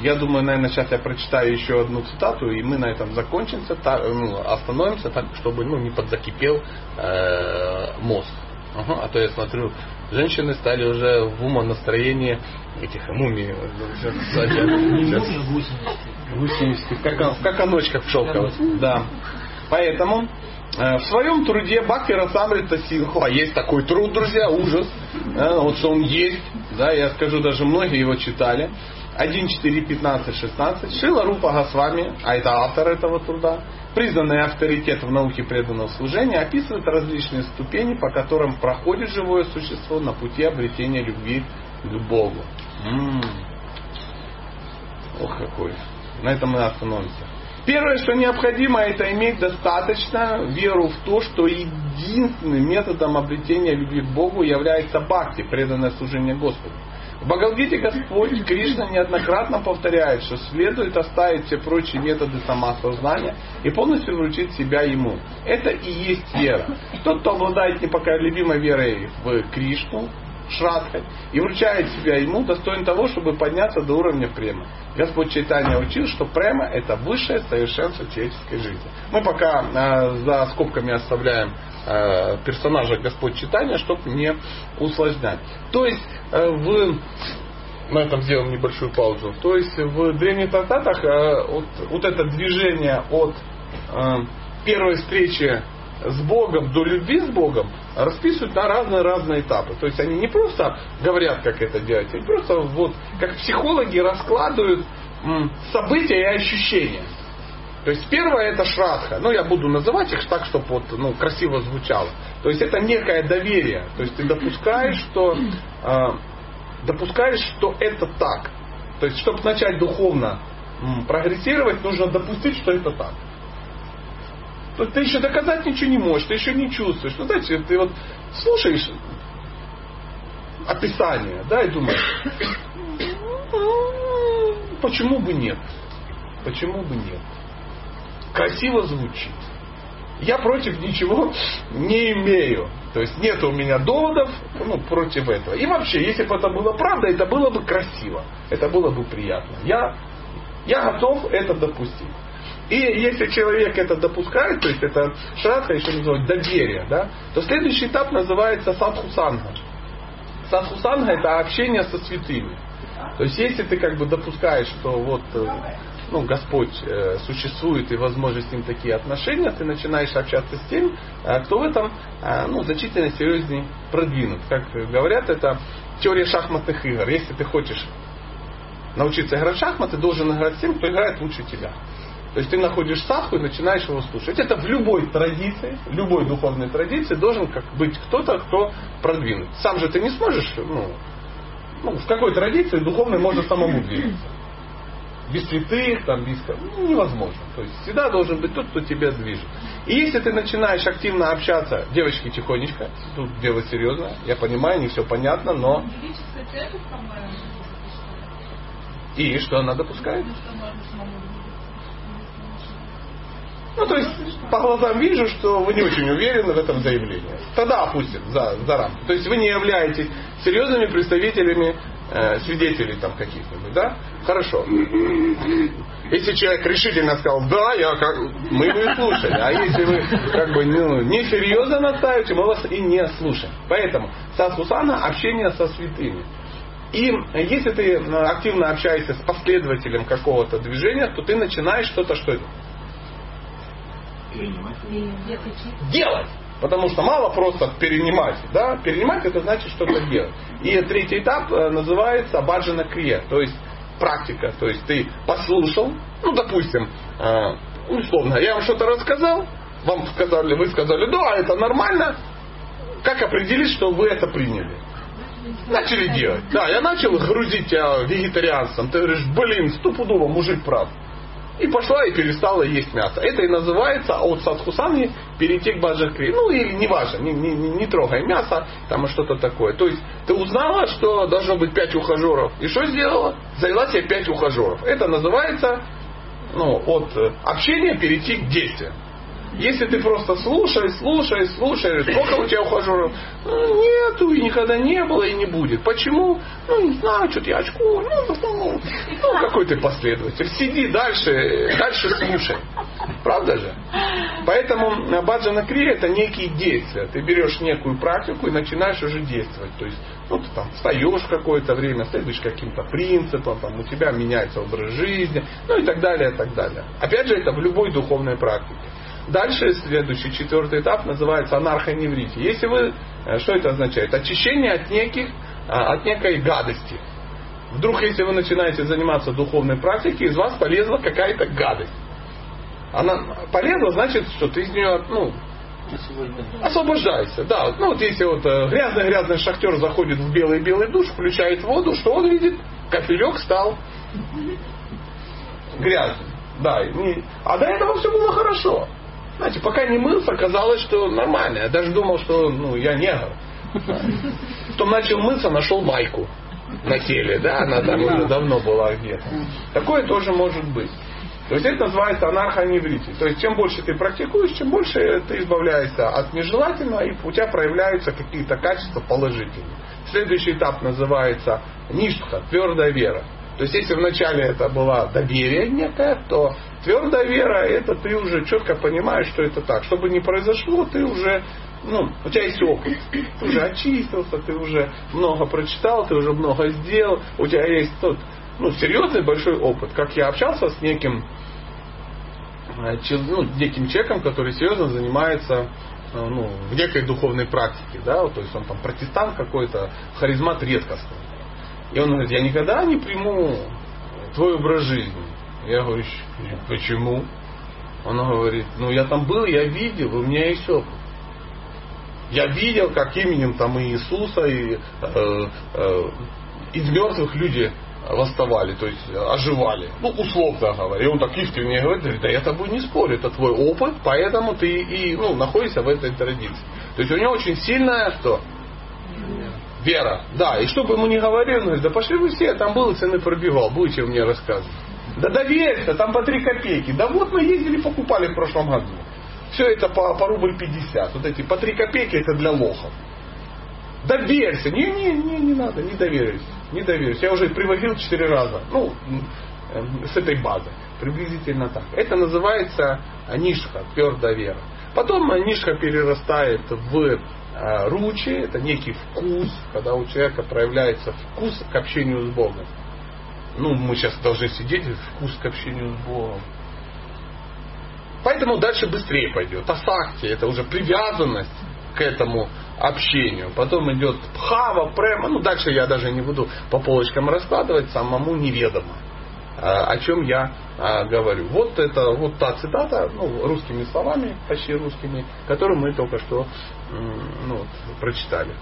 Я думаю, наверное, сейчас я прочитаю еще одну цитату, и мы на этом закончимся, так, ну, остановимся, так, чтобы ну, не подзакипел э, мозг. Ага, а то я смотрю, женщины стали уже в умонастроении этих мумий. Сейчас, гусеницы. В кака- в шелковых. Да. Поэтому э, в своем труде Бхакти Расамрита Синху, а есть такой труд, друзья, ужас, э, вот он есть, да, я скажу, даже многие его читали, 1, 4, 15, 16, Шила Рупа Госвами, а это автор этого труда, признанный авторитет в науке преданного служения, описывает различные ступени, по которым проходит живое существо на пути обретения любви к Богу. М. Ох, какой. На этом мы остановимся. Первое, что необходимо, это иметь достаточно веру в то, что единственным методом обретения любви к Богу является бхакти, преданное служение Господу. В Бхагавдгите Господь Кришна неоднократно повторяет, что следует оставить все прочие методы самоосознания и полностью вручить себя Ему. Это и есть вера. Тот, кто обладает непоколебимой верой в Кришну, Шрадхой, и вручает себя ему, достоин того, чтобы подняться до уровня према. Господь Чайтанья учил, что према это высшее совершенство человеческой жизни. Мы пока э, за скобками оставляем э, персонажа Господь Читания, чтобы не усложнять. То есть э, в на этом сделаем небольшую паузу. То есть в древних трактатах э, вот, вот это движение от э, первой встречи с Богом до любви с Богом расписывают на разные-разные этапы. То есть они не просто говорят, как это делать, они просто вот как психологи раскладывают события и ощущения. То есть первое это шрадха. Ну, я буду называть их так, чтобы вот, ну, красиво звучало. То есть это некое доверие. То есть ты допускаешь, что э, допускаешь, что это так. То есть, чтобы начать духовно прогрессировать, нужно допустить, что это так. То ты еще доказать ничего не можешь, ты еще не чувствуешь. Ну, знаете, ты вот слушаешь описание, да, и думаешь, почему бы нет? Почему бы нет? Красиво звучит. Я против ничего не имею. То есть нет у меня доводов ну, против этого. И вообще, если бы это было правда, это было бы красиво. Это было бы приятно. Я, я готов это допустить. И если человек это допускает, то есть это шрадха еще называют доверие, да, то следующий этап называется садхусанга. Садхусанга это общение со святыми. То есть если ты как бы допускаешь, что вот э, ну, Господь э, существует и возможно с ним такие отношения, ты начинаешь общаться с тем, э, кто в этом э, ну, значительно серьезнее продвинут. Как говорят, это теория шахматных игр. Если ты хочешь научиться играть в шахматы, должен играть с тем, кто играет лучше тебя. То есть ты находишь садху и начинаешь его слушать. Это в любой традиции, в любой духовной традиции должен как быть кто-то, кто продвинут. Сам же ты не сможешь, ну, ну в какой традиции духовной можно самому двигаться. Без святых, там, без... Ну, невозможно. То есть всегда должен быть тот, кто тебя движет. И если ты начинаешь активно общаться, девочки, тихонечко, тут дело серьезное, я понимаю, не все понятно, но... И что она допускает? Ну, то есть, по глазам вижу, что вы не очень уверены в этом заявлении. Тогда опустим за, за рамки. То есть, вы не являетесь серьезными представителями э, свидетелей там каких-нибудь, да? Хорошо. Если человек решительно сказал, да, я как, мы его и слушали. А если вы как бы ну, несерьезно настаиваете, мы вас и не слушаем. Поэтому сасусана общение со святыми. И если ты э, активно общаешься с последователем какого-то движения, то ты начинаешь что-то, что это? Перенимать. делать. Потому что мало просто перенимать. Да? Перенимать это значит что-то делать. И третий этап э, называется баджана крия, то есть практика. То есть ты послушал, ну допустим, э, условно, я вам что-то рассказал, вам сказали, вы сказали, да, это нормально. Как определить, что вы это приняли? Начали делать. Да, я начал грузить тебя вегетарианцем. Ты говоришь, блин, стопудово мужик прав. И пошла и перестала есть мясо. Это и называется от садхусани перейти к баджакри. Ну или не не, не, не, трогай мясо, там что-то такое. То есть ты узнала, что должно быть пять ухажеров. И что сделала? Завела себе пять ухажеров. Это называется ну, от э, общения перейти к действию. Если ты просто слушаешь, слушаешь, слушаешь, сколько у тебя ухажеров? Ну, нету, и никогда не было, и не будет. Почему? Ну, не знаю, что-то я очку. Ну, ну, ну, какой ты последователь. Сиди дальше, дальше слушай. Правда же? Поэтому баджана крия это некие действия. Ты берешь некую практику и начинаешь уже действовать. То есть, ну, ты там встаешь какое-то время, следуешь каким-то принципам, там, у тебя меняется образ жизни, ну и так далее, и так далее. Опять же, это в любой духовной практике. Дальше следующий, четвертый этап называется анархоневрити. Если вы, э, что это означает? Очищение от неких, а, от некой гадости. Вдруг, если вы начинаете заниматься духовной практикой, из вас полезла какая-то гадость. Она полезла, значит, что ты из нее, ну, освобождайся. Да, ну вот если вот э, грязный-грязный шахтер заходит в белый-белый душ, включает воду, что он видит? Капелек стал грязным. Да, не- а до этого все было хорошо. Знаете, пока не мылся, казалось, что нормально. Я даже думал, что ну, я негр. Потом начал мыться, нашел майку на теле, да, она там уже давно была где-то. Такое тоже может быть. То есть это называется анархоневрити. То есть чем больше ты практикуешь, чем больше ты избавляешься от нежелательного, и у тебя проявляются какие-то качества положительные. Следующий этап называется ништха, твердая вера. То есть если вначале это было доверие некое, то твердая вера это ты уже четко понимаешь, что это так. Чтобы не произошло, ты уже, ну, у тебя есть опыт. Ты уже очистился, ты уже много прочитал, ты уже много сделал, у тебя есть тот, ну, серьезный большой опыт. Как я общался с неким, э, ну, неким человеком, который серьезно занимается э, ну, в некой духовной практике, да, то есть он там протестант какой-то, харизмат редкостный. И он говорит, я никогда не приму твой образ жизни. Я говорю, «Щ- почему? Он говорит, ну я там был, я видел, у меня есть опыт. Я видел, как именем там и Иисуса, и э, э, из мертвых люди восставали, то есть оживали. Ну, условно говоря. И он так искренне говорит, да я тобой не спорю, это твой опыт, поэтому ты и ну, находишься в этой традиции. То есть у него очень сильная что? Вера, да. И чтобы ему не он говорит, да пошли вы все, там был цены пробивал, будете мне рассказывать. Да доверься, там по 3 копейки. Да вот мы ездили, покупали в прошлом году. Все это по, по рубль 50. Вот эти по 3 копейки это для лохов. Доверься. Не, не, не, не надо, не доверюсь. Не доверюсь. Я уже привозил 4 раза. Ну, э, с этой базы. Приблизительно так. Это называется нишха, твердая вера. Потом нишха перерастает в ручи, это некий вкус, когда у человека проявляется вкус к общению с Богом. Ну, мы сейчас должны сидеть, вкус к общению с Богом. Поэтому дальше быстрее пойдет. Асакти, это уже привязанность к этому общению. Потом идет пхава, према. Ну, дальше я даже не буду по полочкам раскладывать, самому неведомо, а, о чем я а, говорю. Вот это вот та цитата, ну, русскими словами, почти русскими, которую мы только что ну, вот, прочитали.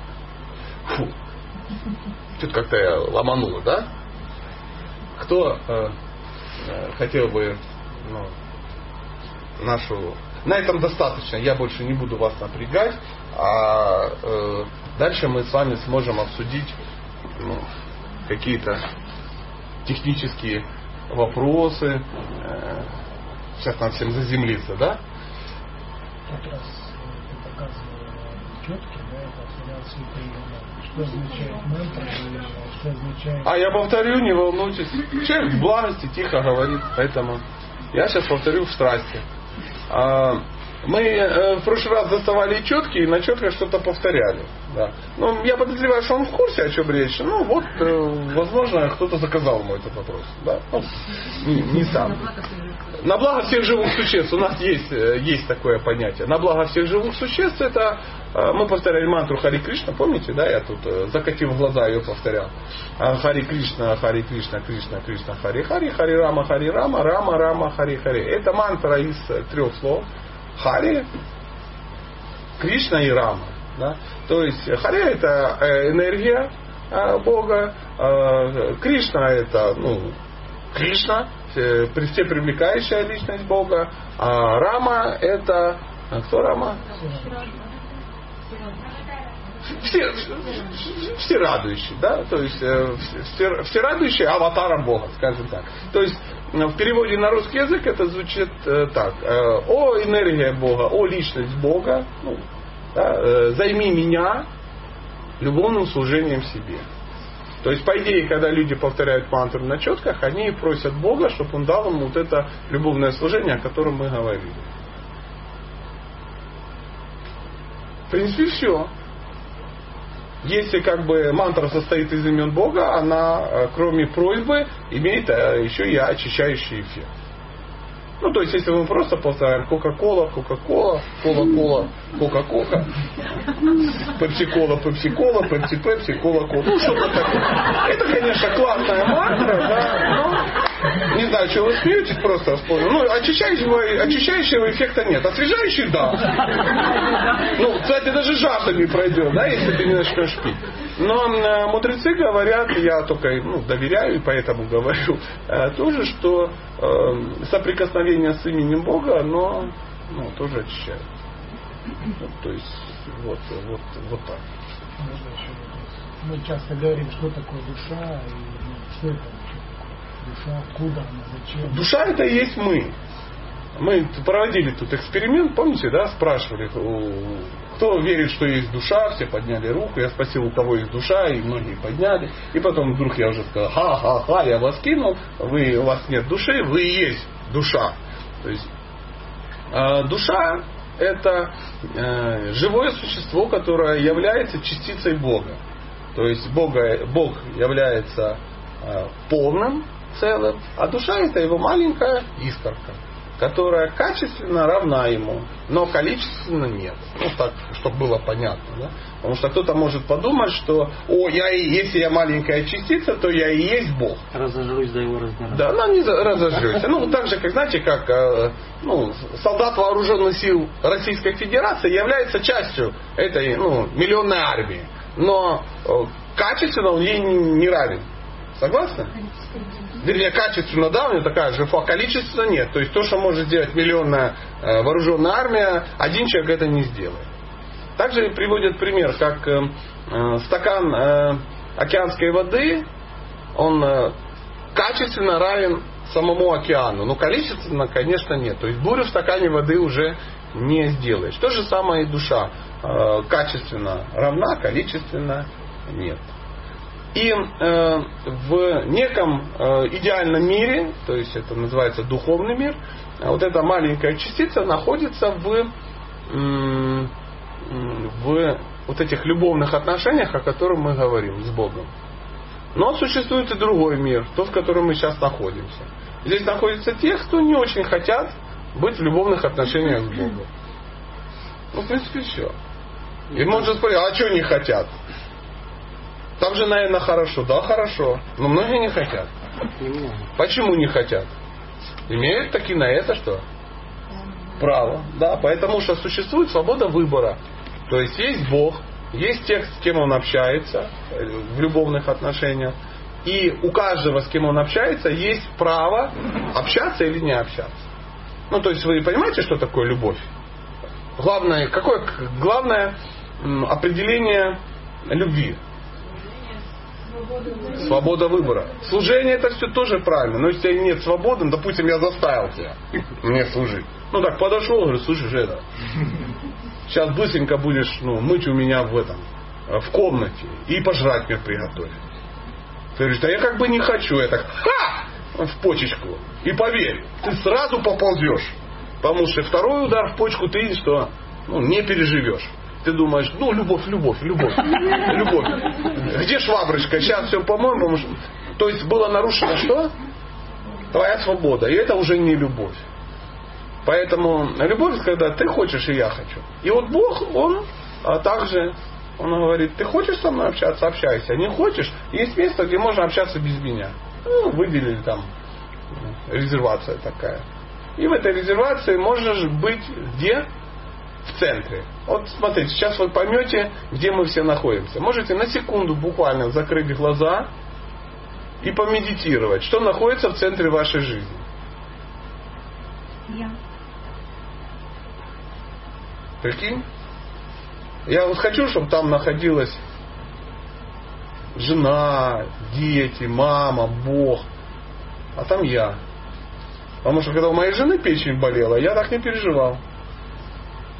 Фу. Тут как-то я ломанула, да? Кто э, э, хотел бы ну, нашу... На этом достаточно, я больше не буду вас напрягать, а э, дальше мы с вами сможем обсудить ну, какие-то технические вопросы. Э, сейчас надо всем заземлиться, да? Ты показывал четки, да, это аффилиации приема. Что означает мантра, что означает... А я повторю, не волнуйтесь. Человек в благости тихо говорит, поэтому я сейчас повторю в страсти. А, мы э, в прошлый раз доставали четки и на четко что-то повторяли. Да. Ну, я подозреваю, что он в курсе, о чем речь. Ну, вот, э, возможно, кто-то заказал ему этот вопрос. Да? Ну, не, не сам. На благо всех живых существ. У нас есть, э, есть такое понятие. На благо всех живых существ это мы повторяли мантру Хари Кришна, помните, да, я тут закатив глаза ее повторял. Хари Кришна, Хари Кришна, Кришна, Кришна, Хари Хари, Хари Рама, Хари Рама, Рама, Рама, Хари Хари. Это мантра из трех слов. Хари, Кришна и Рама. Да? То есть Хари это энергия Бога, Кришна это ну, Кришна, все привлекающая личность Бога, а Рама это кто Рама? Все, все радующие, да, то есть все, все радующие аватаром Бога, скажем так. То есть в переводе на русский язык это звучит э, так. Э, о энергия Бога, о личность Бога, ну, да, э, займи меня любовным служением себе. То есть, по идее, когда люди повторяют мантру на четках, они просят Бога, чтобы Он дал им вот это любовное служение, о котором мы говорили. В принципе, все. Если как бы мантра состоит из имен Бога, она, э, кроме просьбы, имеет э, еще и очищающий эффект. Ну, то есть, если мы просто повторяем Кока-Кола, Кока-Кола, Кола-Кола, Кока-Кока, Пепси-Кола, Пепси-Кола, Пепси-Пепси, Кола-Кола. Ну, что-то такое. Это, конечно, классная мантра, да, но не знаю, что вы смеетесь, просто вспомнил. Ну, очищающего, очищающего эффекта нет. Освежающий, да. Ну, кстати, даже жажда не пройдет, да, если ты не начнешь пить. Но э, мудрецы говорят, я только ну, доверяю и поэтому говорю, э, тоже, что э, соприкосновение с именем Бога, оно ну, тоже очищает. Ну, то есть, вот, вот, вот так. Мы часто говорим, что такое душа и ну, что это. Душа, откуда она, зачем? Душа это и есть мы. Мы проводили тут эксперимент, помните, да, спрашивали, кто верит, что есть душа, все подняли руку, я спросил, у кого есть душа, и многие подняли. И потом вдруг я уже сказал, ха-ха-ха, я вас кинул, вы, у вас нет души, вы и есть душа. То есть э, душа это э, живое существо, которое является частицей Бога. То есть Бога, Бог является э, полным целым, а душа это его маленькая искорка которая качественно равна ему, но количественно нет. Ну, так, чтобы было понятно. Да? Потому что кто-то может подумать, что о, я и, если я маленькая частица, то я и есть Бог. Разожрусь до его размера. Да, ну не разожрусь. Ну, так же, как, знаете, как э, ну, солдат вооруженных сил Российской Федерации является частью этой ну, миллионной армии. Но э, качественно он ей не равен. Согласны? Вернее, качественно, да, у него такая же, а количественно нет. То есть то, что может сделать миллионная э, вооруженная армия, один человек это не сделает. Также приводят пример, как э, э, стакан э, океанской воды, он э, качественно равен самому океану, но количественно, конечно, нет. То есть бурю в стакане воды уже не сделаешь. То же самое и душа. Э, качественно равна, количественно нет. И э, в неком э, идеальном мире, то есть это называется духовный мир, э, вот эта маленькая частица находится в, м, в вот этих любовных отношениях, о которых мы говорим с Богом. Но существует и другой мир, тот, в котором мы сейчас находимся. Здесь находятся те, кто не очень хотят быть в любовных отношениях с Богом. Ну, в принципе, все. И можно спросить, а что не хотят? Там же, наверное, хорошо. Да, хорошо. Но многие не хотят. Почему не хотят? Имеют таки на это что? Право. Да, потому что существует свобода выбора. То есть есть Бог, есть тех, с кем он общается э, в любовных отношениях. И у каждого, с кем он общается, есть право общаться или не общаться. Ну, то есть вы понимаете, что такое любовь? Главное, какое главное определение любви? Свобода выбора. Служение это все тоже правильно. Но если нет свободы, ну, допустим, я заставил тебя мне служить. Ну так подошел, говорю, слушай, это, сейчас быстренько будешь ну, мыть у меня в этом, в комнате и пожрать мне приготовить. Ты говоришь, да я как бы не хочу. Я так, ха! В почечку. И поверь, ты сразу поползешь. Потому что второй удар в почку ты что? Ну, не переживешь. Ты думаешь, ну, любовь, любовь, любовь, любовь. Где шваброчка? Сейчас все по-моему. То есть было нарушено что? Твоя свобода. И это уже не любовь. Поэтому любовь, когда ты хочешь и я хочу. И вот Бог, Он а, также, Он говорит, ты хочешь со мной общаться, общайся. Не хочешь, есть место, где можно общаться без меня. Ну, выделили там ну, резервация такая. И в этой резервации можешь быть где? В центре. Вот смотрите, сейчас вы поймете, где мы все находимся. Можете на секунду буквально закрыть глаза и помедитировать, что находится в центре вашей жизни. Я. Прикинь? Я вот хочу, чтобы там находилась жена, дети, мама, Бог. А там я. Потому что когда у моей жены печень болела, я так не переживал.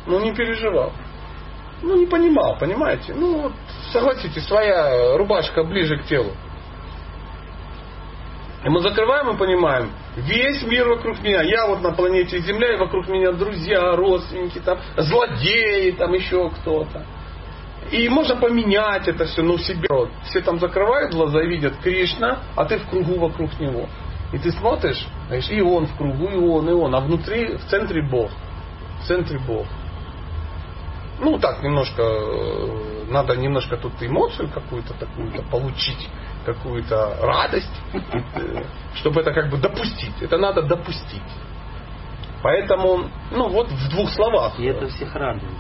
Ну, не переживал. Ну, не понимал, понимаете? Ну, вот, согласитесь, своя рубашка ближе к телу. И мы закрываем и понимаем, весь мир вокруг меня, я вот на планете Земля, и вокруг меня друзья, родственники, там, злодеи, там еще кто-то. И можно поменять это все, ну, себе. Все там закрывают глаза и видят Кришна, а ты в кругу вокруг него. И ты смотришь, знаешь, и он в кругу, и он, и он, а внутри, в центре Бог. В центре Бог. Ну, так, немножко, э, надо немножко тут эмоцию какую-то такую-то получить, какую-то радость, э, чтобы это как бы допустить. Это надо допустить. Поэтому, ну вот в двух словах. И это всех радует.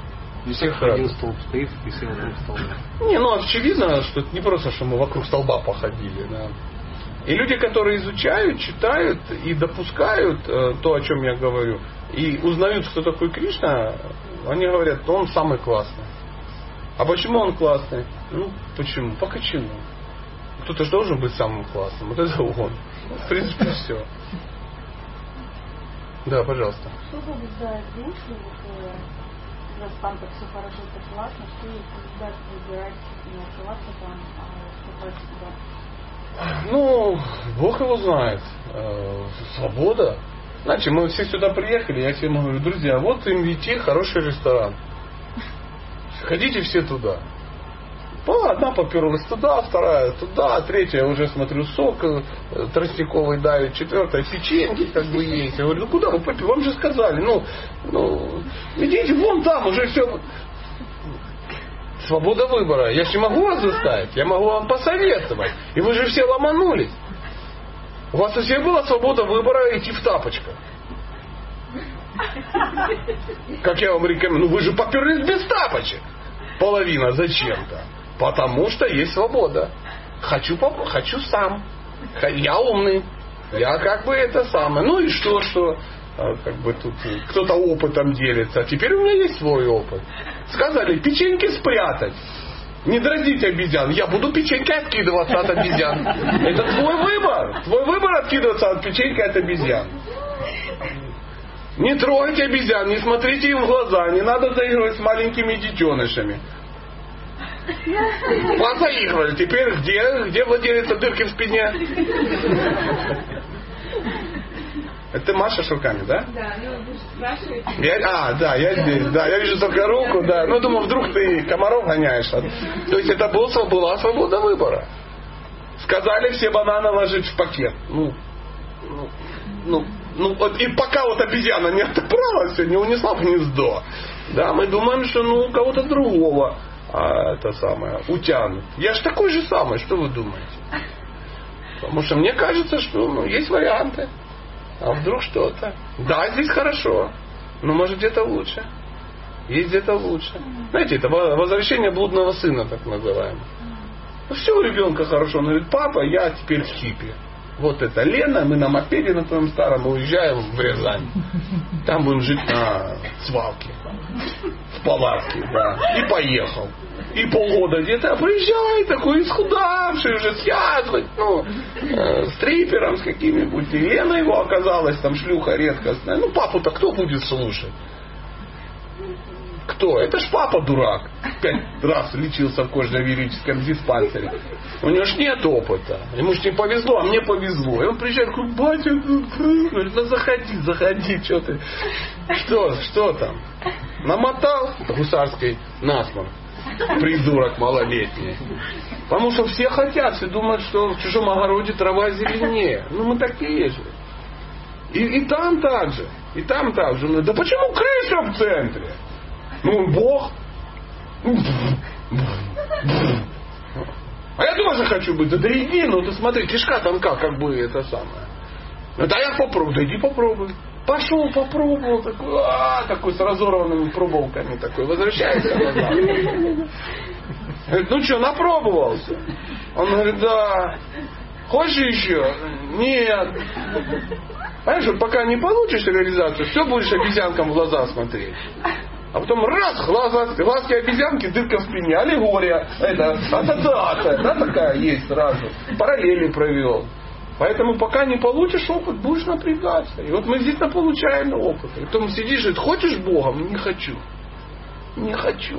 Не Всех один радует. столб стоит и все вокруг столба. Не, ну очевидно, что это не просто, что мы вокруг столба походили. да. И люди, которые изучают, читают и допускают э, то, о чем я говорю, и узнают, кто такой Кришна, они говорят, он самый классный. А почему он классный? Ну, почему? По почему? Кто-то же должен быть самым классным. Вот это он. В принципе, все. Да, пожалуйста. Что побуждает душу, вот, э, раз там так все хорошо, так классно, что их побуждает выбирать не оставаться там, а вступать сюда? Ну, Бог его знает. Э, Свобода. Значит, мы все сюда приехали, я всем говорю, друзья, вот им идти хороший ресторан. Ходите все туда. Одна поперлась туда, вторая туда, третья уже смотрю сок э, тростниковый давит, четвертая печеньки как бы есть. Я говорю, ну куда вы попили? Вам же сказали, ну, ну, идите вон там, уже все. Свобода выбора. Я же не могу вас заставить, я могу вам посоветовать. И вы же все ломанулись. У вас у всех была свобода выбора идти в тапочках. Как я вам рекомендую, ну вы же поперлись без тапочек. Половина зачем-то. Потому что есть свобода. Хочу, поп- хочу сам. Я умный. Я как бы это самое. Ну и что, что? а, как бы тут кто-то опытом делится. А теперь у меня есть свой опыт. Сказали, печеньки спрятать. Не дразнить обезьян. Я буду печенькой откидываться от обезьян. Это твой выбор. Твой выбор откидываться от печеньки от обезьян. Не трогайте обезьян, не смотрите им в глаза, не надо заигрывать с маленькими детенышами. Позаигрывали. Теперь где, где владелица дырки в спине? Это ты машешь руками, да? Да, ну спрашиваете. Я, а, да, я здесь, да, я вижу только руку, да. Ну, думаю, вдруг ты комаров гоняешь. а? То есть это был, была свобода выбора. Сказали все бананы ложить в пакет. Ну, ну, ну, ну, вот и пока вот обезьяна не все, не унесла гнездо, да, мы думаем, что ну у кого-то другого а, это самое, утянут. Я же такой же самый, что вы думаете? Потому что мне кажется, что ну, есть варианты. А вдруг что-то? Да, здесь хорошо, но может где-то лучше. Есть где-то лучше. Знаете, это во- возвращение блудного сына, так называемое. Ну, все у ребенка хорошо. Он говорит, папа, я теперь хиппи. Вот это Лена, мы на мопеде на твоем старом уезжаем в Рязань. Там будем жить на свалке. В палатке, да. И поехал. И полгода где-то приезжает такой исхудавший, уже связывать, ну, э, с трипером, с какими-нибудь. И Лена его оказалась, там шлюха редкостная. Ну, папу-то кто будет слушать? Кто? Это ж папа дурак. Пять раз лечился в кожно-венерическом диспансере. У него ж нет опыта. Ему ж не повезло, а мне повезло. И он приезжает, такой, батя, ну, говорит, ну заходи, заходи, что ты. Что, что там? Намотал гусарской насморк. Придурок малолетний. Потому что все хотят, все думают, что в чужом огороде трава зеленее. Ну мы такие же. И, и там так же. И там так же. Ну, Да почему крыша в центре? Ну, Бог. А я тоже хочу быть. Да, да иди, ну ты смотри, кишка тонка, как бы это самое. Ну, да я попробую, да иди попробуй. Пошел, попробовал, такой, а, такой с разорванными пробовками такой, возвращается. Говорит, ну что, напробовался? Он говорит, да. Хочешь еще? Нет. Понимаешь, пока не получишь реализацию, все будешь обезьянкам в глаза смотреть. А потом раз, глаза, глазки обезьянки, дырка в спине, аллегория, это, ассоциация, да, такая есть сразу. Параллели провел. Поэтому пока не получишь опыт, будешь напрягаться. И вот мы здесь получаем опыт. И потом сидишь и хочешь Богом? Не хочу. Не хочу.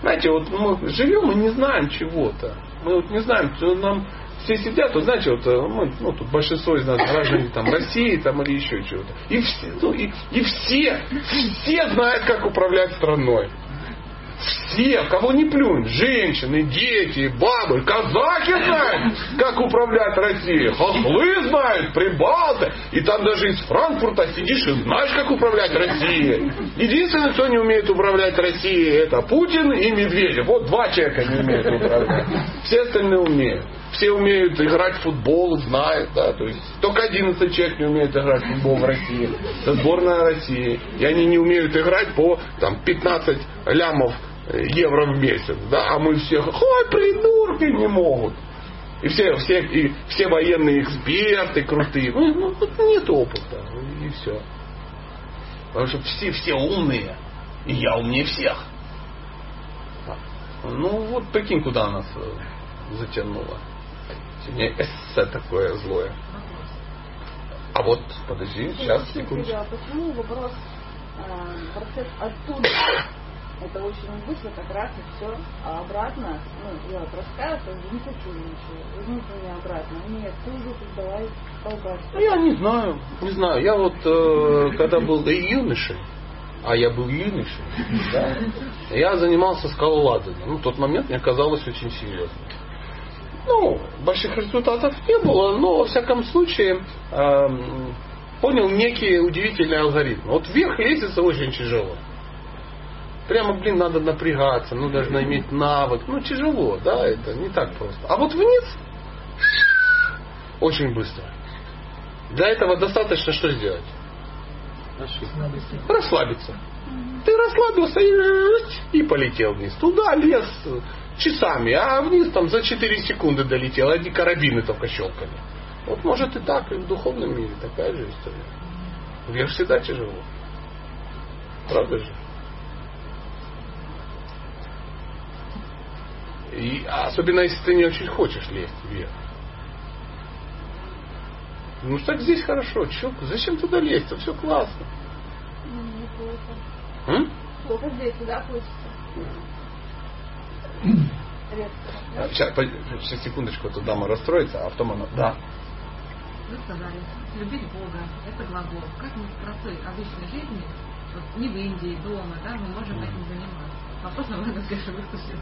Знаете, вот мы живем и не знаем чего-то. Мы вот не знаем, что нам все сидят, вот знаете, вот мы, ну, тут большинство из нас граждане там России там или еще чего-то. И все, ну, и, и все, все знают, как управлять страной. Все, кого не плюнь, женщины, дети, бабы, казахи знают, как управлять Россией, хохлы знают, прибалты, и там даже из Франкфурта сидишь и знаешь, как управлять Россией. Единственное, кто не умеет управлять Россией, это Путин и Медведев. Вот два человека не умеют управлять. Все остальные умеют. Все умеют играть в футбол, знают, да, то есть только 11 человек не умеют играть в футбол в России. Это сборная России. И они не умеют играть по там, 15 лямов евро в месяц, да, а мы все, ой, придурки не могут. И все, все, и все военные эксперты крутые. Ну, ну, нет опыта. И все. Потому что все, все умные. И я умнее всех. Ну вот прикинь, куда нас э, затянуло. Сегодня эссе такое злое. А вот, подожди, сейчас, секунду. А почему вопрос, э, процесс оттуда это очень быстро, как раз и все. А обратно, ну, я вот раскаялся, не хочу ничего. Возьмите меня обратно. Нет, ты уже тут давай колбасить. Ну, я не знаю, не знаю. Я вот, э, когда был юношей, а я был юношей, да, я занимался скалоладанием. Ну, в тот момент мне казалось очень серьезно. Ну, больших результатов не было, но, во всяком случае, эм, понял некий удивительный алгоритм. Вот вверх лестница очень тяжело. Прямо, блин, надо напрягаться, ну, должна иметь навык. Ну, тяжело, да, это не так просто. А вот вниз очень быстро. Для этого достаточно что сделать? Расслабиться. Ты расслабился и, и полетел вниз. Туда лез часами, а вниз там за 4 секунды долетел. Одни карабины только щелкали. Вот может и так, и в духовном мире такая же история. Вверх всегда тяжело. Правда же? И особенно если ты не очень хочешь лезть вверх. Ну так здесь хорошо. Чё, зачем туда лезть? Все классно. Ну, неплохо. М? Плохо здесь, туда хочется. Редко. А, Сейчас, сейчас, секундочку, эта дама расстроится, а потом она. Да. Вы сказали, любить Бога – это глагол. Как мы в простой обычной жизни, вот не в Индии, дома, да, мы можем этим заниматься? Вопрос на благо всех живых существ.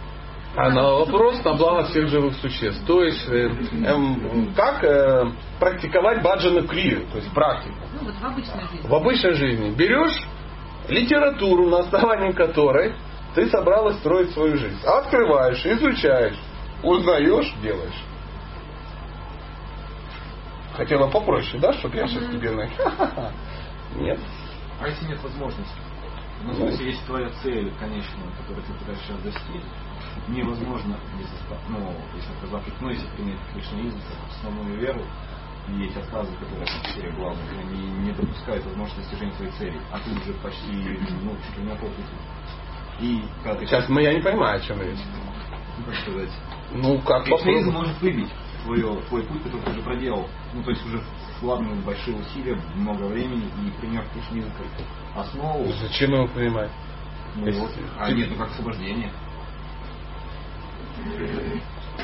А на вопрос на благо всех живых существ. То есть, э, эм, как э, практиковать баджана крию, то есть практику. Ну вот в обычной жизни. В обычной жизни берешь литературу, на основании которой ты собралась строить свою жизнь. Открываешь, изучаешь, узнаешь, делаешь. Хотела попроще, да, чтобы я сейчас тебе на... Нет. А если нет возможности? Ну, в Ну. смысле, если твоя цель конечная, которую ты пытаешься сейчас достичь, невозможно без оста- ну, если отказавшись, ну, если принять кришнаизм основную веру, и эти отказы, которые серии главные, они не допускают возможности достижения своей цели, а ты уже почти, ну, чуть ли не полпути. И когда ты Сейчас мы, я не понимаю, о чем речь. ну, как сказать, Ну, как кришнаизм может выбить твое, твой путь, который ты уже проделал. Ну, то есть уже вкладывал большие усилия, много времени и приняв кришнаизм как основу. Зачем его принимать? Ну, вот, а нет, ну как освобождение.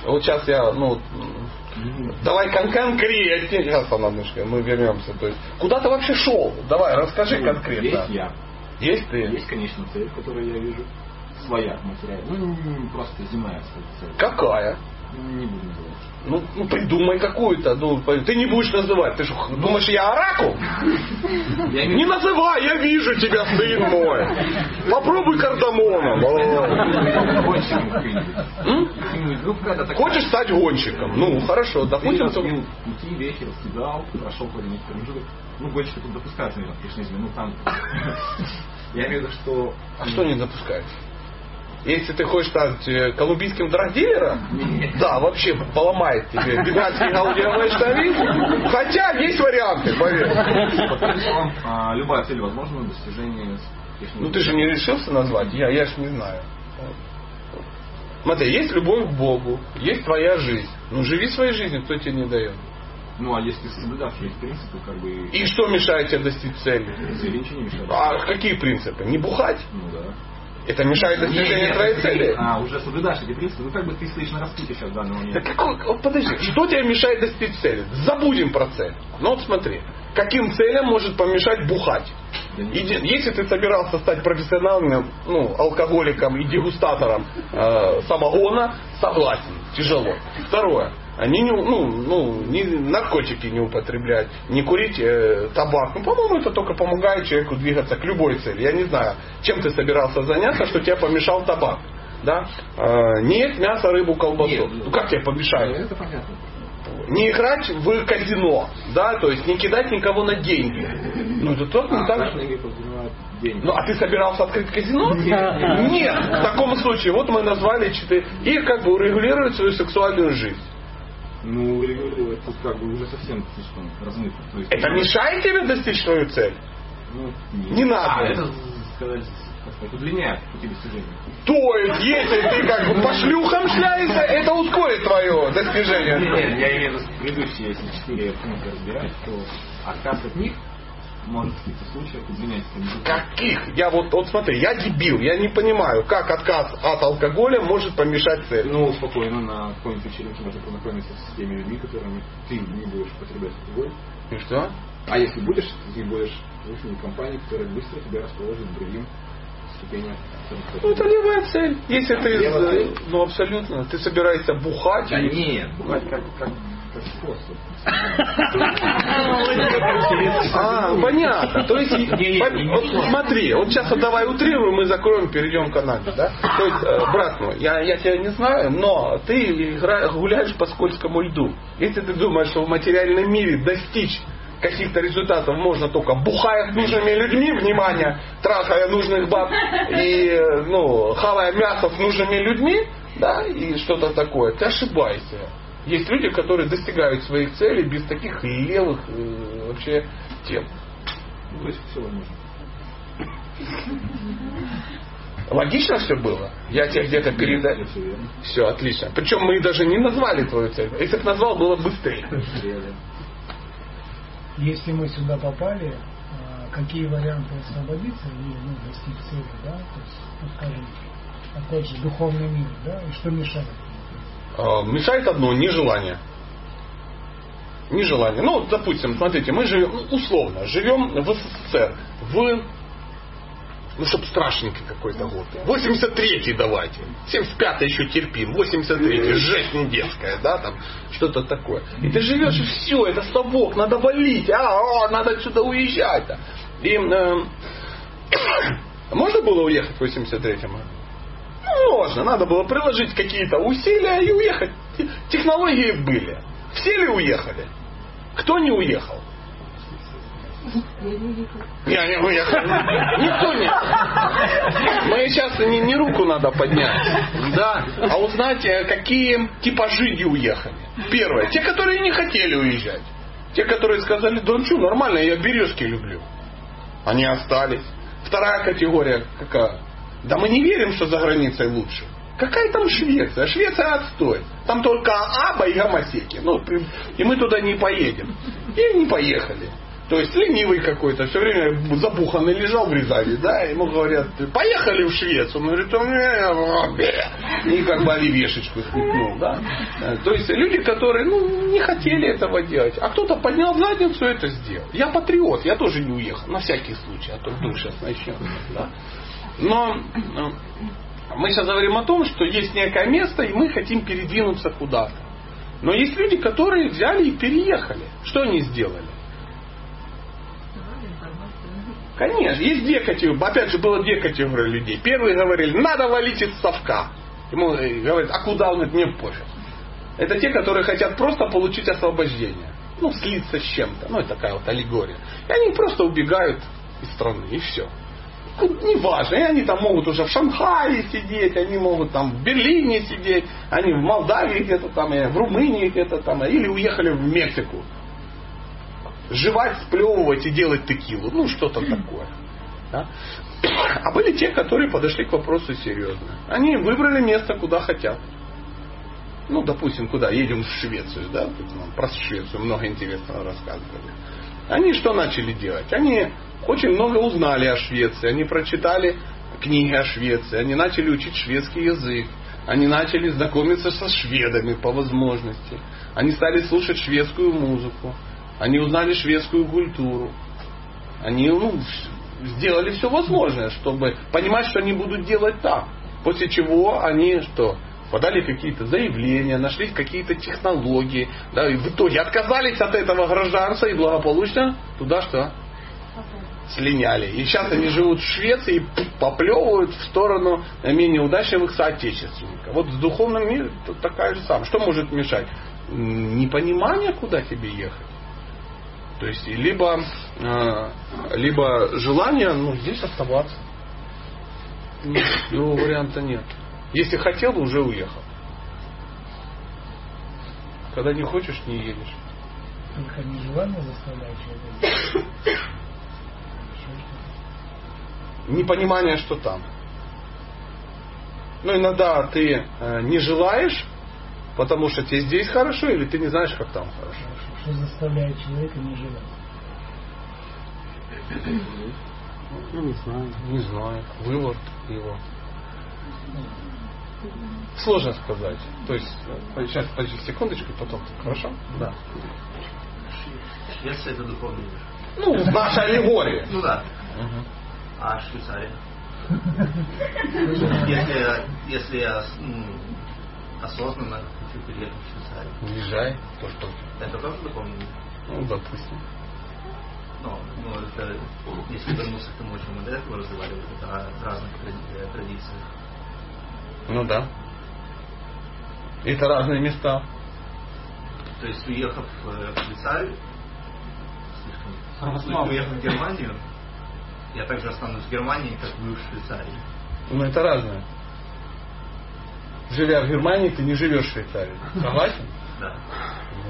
Вот сейчас я, ну, давай кон конкретнее, сейчас Ананушка, мы вернемся. То есть, куда ты вообще шел? Давай, расскажи Ну, конкретно. Есть я. Есть ты? Есть, конечно, цель, которую я вижу. Своя материальная. Ну, просто земная цель. Какая? Не буду называть. Ну, ну придумай какую-то. Ну, ты не будешь называть. Ты что, думаешь, я оракул? Я Не называй, я вижу тебя, сын мой. Попробуй кардамоном. Хочешь стать гонщиком? Ну, хорошо, допустим, ты- пути, ветер, кидал, прошел какой-нибудь промежуток. Ну, гонщики тут допускают, наверное, кришнизме. Ну, там... [LAUGHS] Я имею в виду, что... А что не допускать? Если ты хочешь стать э, колумбийским драгдилером, да, вообще поломает тебе гигантский штабель. Хотя есть варианты, поверь. А, любая цель возможна достижение. Ну ты же не решился назвать, я, я ж не знаю. Смотри, есть любовь к Богу, есть твоя жизнь. Ну живи своей жизнью, кто тебе не дает. Ну, а если соблюдавшие есть принципы, как бы... И что мешает тебе достичь цели? Цели ничего не мешает. А какие принципы? Не бухать? Ну, да. Это мешает достижению твоей цели? А, уже соблюдаешь эти принципы. Ну, как бы ты стоишь на распутье сейчас в данный Да момент. какой, вот подожди, что тебе мешает достичь цели? Забудем про цель. Ну вот смотри, каким целям может помешать бухать? Иди- Если ты собирался стать профессиональным ну, алкоголиком и дегустатором э, самогона, согласен, тяжело. Второе, они не, ну, ну, не, наркотики не употреблять, не курить э, табак. Ну, по-моему, это только помогает человеку двигаться к любой цели. Я не знаю, чем ты собирался заняться, что тебе помешал табак. Да? Э, не есть мясо, рыбу, колбасу. Нет, ну как тебе помешает? Это понятно. Не играть в казино, да, то есть не кидать никого на деньги. Ну это тоже не А, так. деньги. Ну, а ты собирался открыть казино? Нет. Нет. В таком случае, вот мы назвали четыре. И как бы урегулировать свою сексуальную жизнь. Ну, регулировать тут как бы уже совсем слишком размыто. То есть, Это мешает тебе достичь свою цель? Ну, Не надо. А, это, сказать, удлиняет пути достижения. То есть, если ты как бы по шлюхам шляешься, это ускорит твое достижение. Нет, нет, я имею в виду предыдущие, если четыре пункта разбирать, то отказ от них может в каких-то случаях промежуток. Каких? Я вот, вот смотри, я дебил, я не понимаю, как отказ от алкоголя может помешать цели. Ну, спокойно, на какой-нибудь вечеринке можно познакомиться с теми людьми, которыми ты не будешь употреблять алкоголь. И что? А если будешь, ты будешь в компании, которая быстро тебя расположит к другим ступеням. Ну, это левая цель. Если ты, Левая э, цель. ну абсолютно, ты собираешься бухать. Да и- нет, бухать как, как, как способ. А, понятно. То есть, вот смотри, вот сейчас вот давай утрируем, мы закроем, перейдем к анализу, да? То есть, э, брат мой, я, я тебя не знаю, но ты игра- гуляешь по скользкому льду. Если ты думаешь, что в материальном мире достичь каких-то результатов можно только бухая с нужными людьми, внимание, трахая нужных баб и ну, хавая мясо с нужными людьми, да, и что-то такое, ты ошибаешься. Есть люди, которые достигают своих целей без таких левых э, вообще тем. Логично все было? Я тебе где-то передаю. Все, отлично. Причем мы даже не назвали твою цель. Если бы назвал, было быстрее. Если мы сюда попали, а, какие варианты освободиться и ну, достичь цели, да? То есть, ну, скажем, опять же, духовный мир, да, и что мешает? А, Мешает одно нежелание. Нежелание. Ну, допустим, смотрите, мы живем, ну, условно, живем в СССР, в ну, чтобы страшненький какой-то год. 83-й давайте. 75-й еще терпим. 83-й, жесть не детская, да, там, что-то такое. И ты живешь, и все, это совок, надо валить, а, а надо отсюда уезжать. -то. И э, [COUGHS] можно было уехать в 83-м? Можно, надо было приложить какие-то усилия и уехать. Технологии были. Все ли уехали? Кто не уехал? Я не уехал. Никто не. Мы сейчас не, не руку надо поднять. Да. А узнать, какие типажи не уехали. Первое. Те, которые не хотели уезжать. Те, которые сказали, да ну что, нормально, я березки люблю. Они остались. Вторая категория какая? Да мы не верим, что за границей лучше. Какая там Швеция? Швеция отстой. Там только аба и гомосеки. Ну, и мы туда не поедем. И не поехали. То есть ленивый какой-то, все время забуханный лежал в Рязани, да, ему говорят, поехали в Швецию. Он говорит, «Ну, и как бы оливешечку схлепнул, да. То есть люди, которые ну, не хотели этого делать, а кто-то поднял задницу и это сделал. Я патриот, я тоже не уехал, на всякий случай, а то вдруг сейчас начнем. Да. Но ну, мы сейчас говорим о том, что есть некое место, и мы хотим передвинуться куда-то. Но есть люди, которые взяли и переехали. Что они сделали? Конечно, есть две категории. Опять же, было две категории людей. Первые говорили, надо валить из совка. Ему говорят, а куда он говорит, мне пофиг. Это те, которые хотят просто получить освобождение. Ну, слиться с чем-то. Ну, это такая вот аллегория. И они просто убегают из страны, и все. Ну, неважно, и они там могут уже в Шанхае сидеть, они могут там в Берлине сидеть, они в Молдавии где-то там, в Румынии где-то там, или уехали в Мексику жевать, сплевывать и делать текилу. Ну, что-то такое. Да? А были те, которые подошли к вопросу серьезно. Они выбрали место, куда хотят. Ну, допустим, куда? Едем в Швецию, да? Тут нам про Швецию много интересного рассказывали. Они что начали делать? Они очень много узнали о Швеции. Они прочитали книги о Швеции. Они начали учить шведский язык. Они начали знакомиться со шведами по возможности. Они стали слушать шведскую музыку. Они узнали шведскую культуру. Они ну, сделали все возможное, чтобы понимать, что они будут делать там. После чего они что? Подали какие-то заявления, нашли какие-то технологии, да, и в итоге отказались от этого гражданства и благополучно туда что? Слиняли. И сейчас они живут в Швеции и поплевывают в сторону менее удачливых соотечественников. Вот с духовным миром такая же самая. Что может мешать? Непонимание, куда тебе ехать. То есть либо, э, либо желание, ну, здесь оставаться. Нет, другого варианта нет. Если хотел уже уехал. Когда не хочешь, не едешь. Только не желание заставляет человека. Непонимание, что там. Ну, иногда ты э, не желаешь, потому что тебе здесь хорошо, или ты не знаешь, как там хорошо. Что заставляет человека не желать? Ну, не знаю. Не знаю. Вывод его. Сложно сказать. То есть, сейчас, подожди секундочку, потом. Хорошо? Да. Швеция это духовный мир. Ну, наша аллегория. Ну да. Угу. А Швейцария? [LAUGHS] Если, если я осознанно хочу переехать в Швейцарию. Уезжай, то что? Это тоже мир? Ну, допустим. Ну, ну, это, если вернуться к тому, о чем мы до этого разговаривали, это о разных тради- традициях. Ну да. Это разные места. То есть, уехав э, в Швейцарию, слишком, уехав в Германию, я также останусь в Германии, как вы в Швейцарии. Ну, это разное. Живя в Германии, ты не живешь в Швейцарии. Согласен? Да.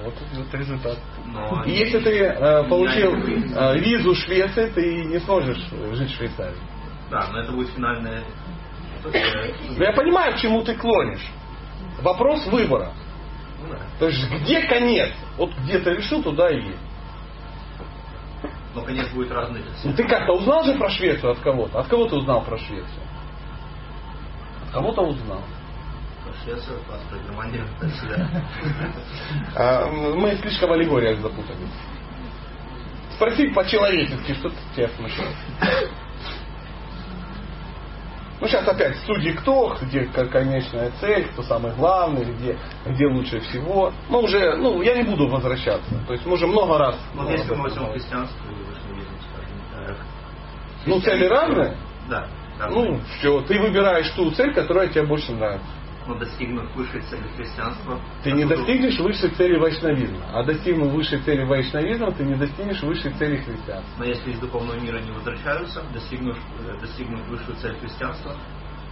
Вот. Вот результат. Но И если ты э, получил э, визу Швеции, ты не сможешь жить в Швейцарии. Да, но это будет финальная... э, Но я понимаю, к чему ты клонишь. Вопрос выбора. ну да. То есть где конец? Вот где ты решил, туда и есть. Но конец будет разный. Ну ты как-то узнал же про Швецию от кого-то? От кого ты узнал про Швецию? От кого-то узнал. Швеция, паспорт Германии, до [LAUGHS] свидания. [LAUGHS] А, мы слишком в аллегориях запутались. Спроси по-человечески, что тебя смущает. Ну, сейчас опять судьи кто, где ко- конечная цель, кто самый главный, где, где лучше всего. Мы уже, ну, я не буду возвращаться. То есть мы уже много раз. Вот если мы возьмем христианство и вышневизм, скажем так. Ну, цели разные? Да. разные. Ну, все, ты выбираешь ту цель, которая тебе больше нравится. Но достигнуть высшей цели христианства... Ты не достигнешь высшей цели вайшнавизма. А достигнув высшей цели вайшнавизма, ты не достигнешь высшей цели христианства. Но если из духовного мира не возвращаются, достигнув, э, достигнув высшую цель христианства,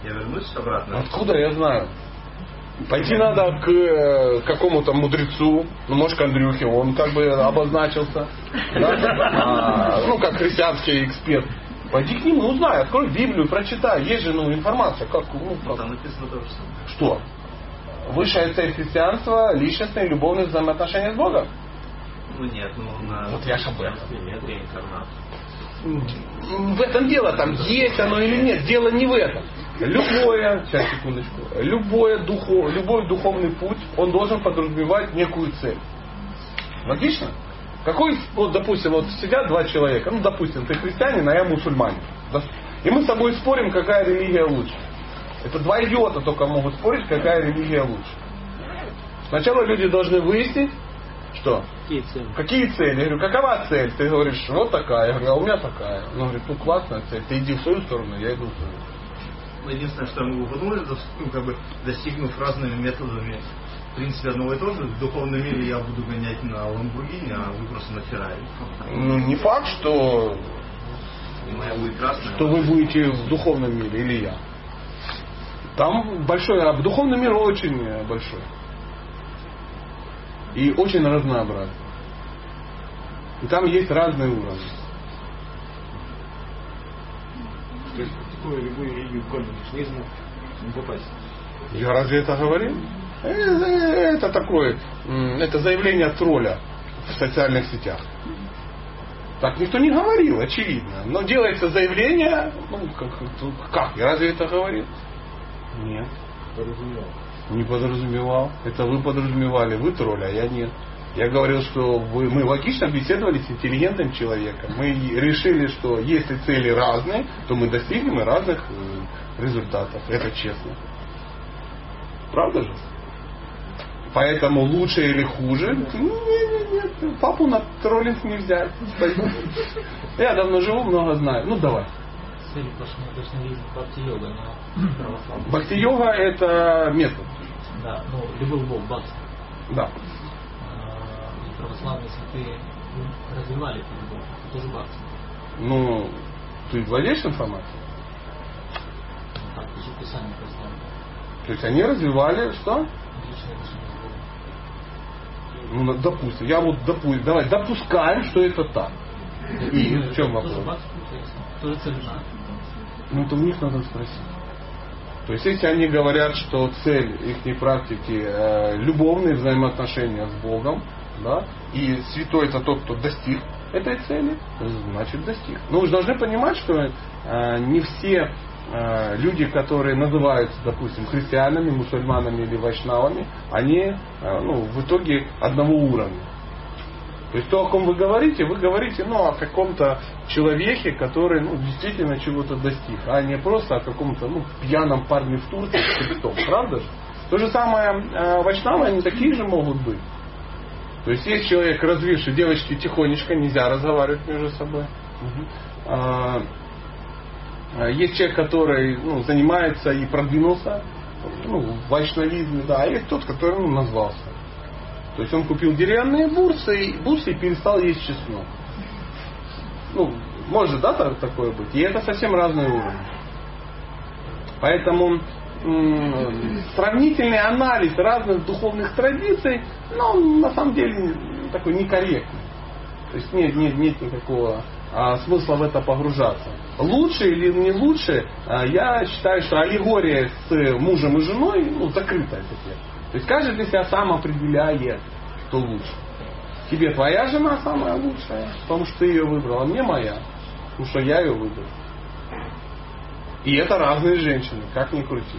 я вернусь обратно. Откуда я знаю? Пойти надо к э, какому-то мудрецу, ну, может, к Андрюхе, он как бы обозначился, да? А, ну, как христианский эксперт. Пойди к нему, узнай, открой Библию, прочитай, есть же ну, информация, как, ну, как- Там написано то же самое. Что? Высшая цель христианства – личностные любовные взаимоотношения с Богом. Ну нет, ну на... Вот я ж об этом. Нет реинкарнации. В этом дело, там есть оно или нет, дело не в этом. Любое, сейчас секундочку, любое духо, любой духовный путь, он должен подразумевать некую цель. Логично? Какой, вот, допустим, вот сидят два человека, ну, допустим, ты христианин, а я мусульманин. И мы с тобой спорим, какая религия лучше. Это два идиота только могут спорить, какая религия лучше. Сначала люди должны выяснить, что? Какие цели? Какие цели? Я говорю, какова цель? Ты говоришь, вот такая. Я говорю, а у меня такая. Он говорит, ну классная цель. Ты иди в свою сторону, я иду в свою. Ну, единственное, что я могу подумать, это, ну, как бы, достигнув разными методами, в принципе, одного и того же, в духовном мире я буду гонять на Ламбургини, а вы просто на Феррари. Ну, не факт, что, И моя будет красная. что вы будете в духовном мире или я. Там большой, а духовный мир очень э, большой. И очень разнообразный. И там есть разные уровни. То есть такую любую религию, кроме кришнаизма, не попасть. Я разве это говорил? Э, э, Это такое, это заявление тролля в социальных сетях. Так никто не говорил, очевидно. Но делается заявление, ну как, как? Я разве это говорил? Нет. Подразумевал. Не подразумевал. Это вы подразумевали, вы тролль, а я нет. Я говорил, что вы, мы логично беседовали с интеллигентным человеком. Мы решили, что если цели разные, то мы достигнем и разных э, результатов. Это честно. Правда же? Поэтому лучше или хуже? Нет, нет, нет. Папу на троллинг нельзя. Я давно живу, много знаю. Ну давай. Цель вайшнавизма бхакти-йога, но православный. Бхакти-йога это метод. Да, ну, любой бог, бхакти. Да. А, и православные святые развивали эту любовь. Это тоже бхакти. Ну, ты владеешь информацией? Ну, так, пишет Писание православное. То есть они развивали что? Ну, допустим. Я вот допустим. Давай допускаем, что это так. И в чем вопрос? Тоже цель. Ну, это у них надо спросить. То есть, если они говорят, что цель их практики э, любовные взаимоотношения с Богом, да, и святой это тот, кто достиг этой цели, значит достиг. Но вы же должны понимать, что э, не все э, люди, которые называются, допустим, христианами, мусульманами или вайшнавами, они э, ну, в итоге одного уровня. То есть то, о ком вы говорите, вы говорите ну, о каком-то человеке, который ну, действительно чего-то достиг, а не просто о каком-то ну, пьяном парне в Турции с крестом. Правда же? То же самое э, вайшнавы, они такие же могут быть. То есть есть человек, развивший девочки тихонечко, нельзя разговаривать между собой. Мгм. А, а, Есть человек, который ну, занимается и продвинулся ну, в вайшнавизме, да, а есть тот, который ну, назвался. То есть он купил деревянные бурсы, и, бурсы и перестал есть чеснок. Ну, может, да, так- такое быть. И это совсем разные уровни. Поэтому сравнительный анализ разных духовных традиций, но он на самом деле такой некорректный. То есть нет, нет, нет никакого а, смысла в это погружаться. Лучше или не лучше, а, я считаю, что аллегория с мужем и женой ну, закрытая теперь. То есть каждый для себя сам определяет, что лучше. Тебе твоя жена самая лучшая, потому что ты ее выбрал, а мне моя, потому что я ее выбрал. И это разные женщины, как ни крути.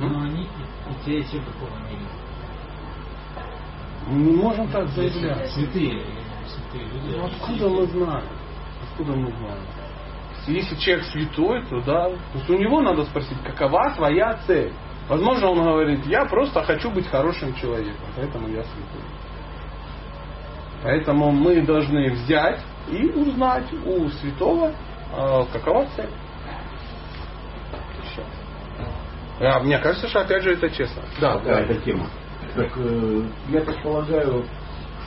Но они те, и те духовно не. Не можем так заявлять. Святые, святые люди. Ну, откуда мы знаем? Откуда мы знаем? Если человек святой, то да. То есть у него надо спросить, какова твоя цель. Возможно, он говорит, я просто хочу быть хорошим человеком, поэтому я святой. Поэтому мы должны взять и узнать у святого, э, какова цель. А, мне кажется, что опять же это честно. Да, да, эта тема. Так э, я так полагаю,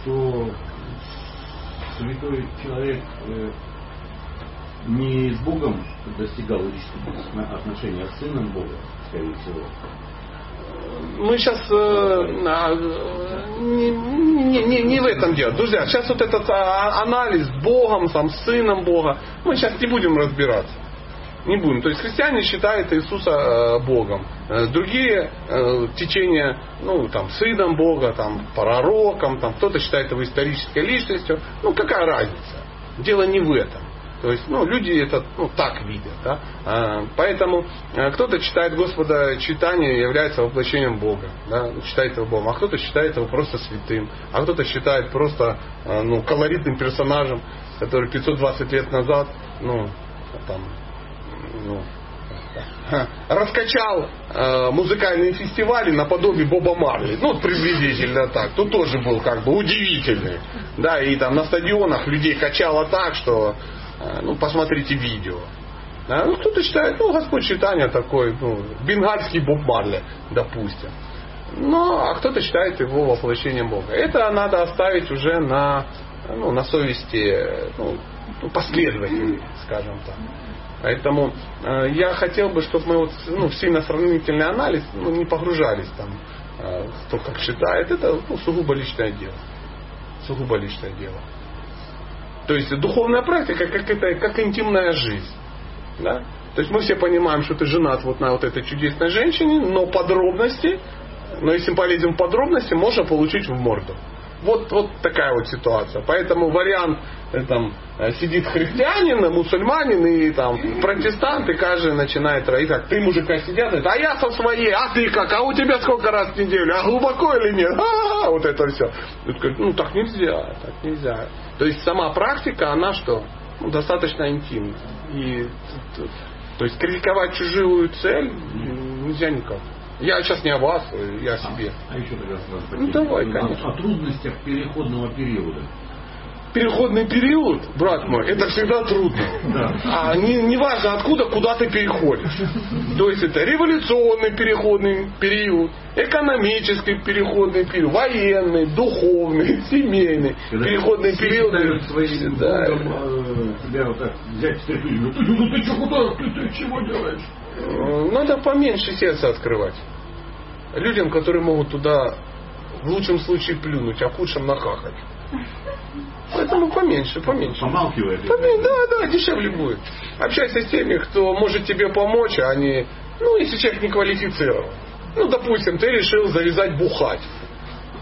что святой человек э, не с Богом достигал личных отношений, а с Сыном Бога, скорее всего. мы сейчас э, а, не, не, не, не в этом дело. Друзья, сейчас вот этот а, анализ с Богом, там, с Сыном Бога, мы сейчас не будем разбираться. Не будем. То есть христиане считают Иисуса э, Богом. Э, Другие э, течения, ну, там, сыном Бога, там, пророком, там, кто-то считает его исторической личностью. Ну, какая разница? Дело не в этом. То есть, ну, люди это ну, так видят. Да? А, Поэтому а, кто-то считает Господа читание является воплощением Бога. Да? Считает его Богом. А кто-то считает его просто святым. А кто-то считает просто а, ну, колоритным персонажем, который 520 лет назад, ну, там, ну, [LAUGHS] раскачал музыкальные фестивали наподобие Боба Марли. Ну, приблизительно так. Тут тоже был как бы удивительный. Да, и там на стадионах людей качало так, что ну, посмотрите видео. Да, ну, кто-то считает, ну, Господь читания такой, ну, бенгальский Боб Марли, допустим. Ну, а кто-то считает его воплощением Бога. Это надо оставить уже на, ну, на совести ну, последователей, скажем так. Поэтому э, я хотел бы, чтобы мы вот, ну, сильно сравнительный анализ ну, не погружались там, э, кто как считает. Это ну, сугубо личное дело. Сугубо личное дело. То есть духовная практика как это как интимная жизнь. Да? То есть мы все понимаем, что ты женат вот на вот этой чудесной женщине, но подробности, но если полезем в подробности, можно получить в морду. Вот, вот такая вот ситуация. Поэтому вариант э, там, э, сидит христианин, мусульманин и там протестант, и каждый начинает и так, ты мужика сидят, а я со своей, а ты как, а у тебя сколько раз в неделю, а глубоко или нет? А-а-а, вот это все. Ну так нельзя, так нельзя. То есть сама практика, она что? Ну, достаточно интимна. И, то есть критиковать чужую цель нельзя никак. Я сейчас не о вас, я о себе. А, а еще тогда сразу Ну давай, конечно. О, трудностях переходного периода. Переходный период, брат мой, это всегда трудно. Да. А не, не важно откуда, куда ты переходишь. То есть это революционный переходный период, экономический переходный период, военный, духовный, [LAUGHS] семейный Когда переходный период. своим Да. Э, тебя вот так взять говорят, ты, ну ты что, куда, ты, ты чего делаешь? Э, Надо поменьше сердце открывать. Людям, которые могут туда в лучшем случае плюнуть, а в худшем нахахать. Поэтому поменьше, поменьше. Помалкивает. Поменьше, да, да, дешевле будет. Общайся с теми, кто может тебе помочь, а не, ну, если человек не квалифицирован. Ну, допустим, ты решил завязать бухать.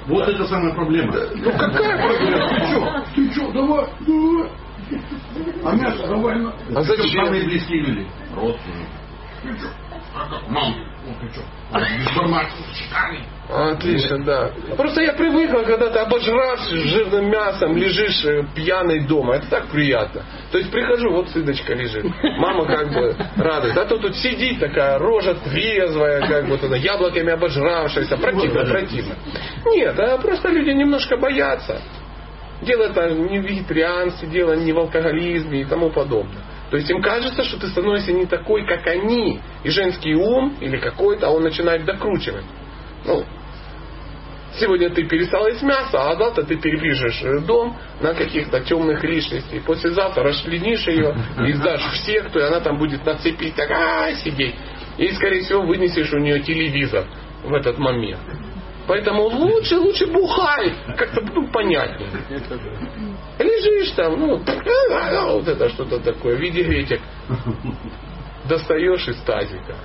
Вот это самая проблема. Ну, какая проблема? Ты что? Ты что? Давай, давай. А мясо давай. А зачем? Самые близкие люди. Родственники. Мам, шикарный. Отлично, да. Просто я привыкла, когда ты обожравшись жирным мясом, лежишь э, пьяный дома. Это так приятно. То есть прихожу, вот сыночка лежит. Мама как бы радует. А то тут сидит такая рожа трезвая, как бы туда, яблоками обожравшаяся. Противно, противно. Нет, а просто люди немножко боятся. Дело это не в вегетарианстве, дело не в алкоголизме и тому подобное. То есть им кажется, что ты становишься не такой, как они. И женский ум или какой-то, а он начинает докручивать. Ну, сегодня ты перестал есть мясо, а завтра ты перепишешь э, дом на каких-то темных личностей. Послезавтра расчленишь ее и сдашь в секту, и она там будет на цепи так а, сидеть. и, скорее всего, вынесешь у нее телевизор в этот момент. Поэтому лучше, лучше бухай, как-то ну, понятнее. Лежишь там, ну, вот это что-то такое, в виде гретик. Достаешь из тазика.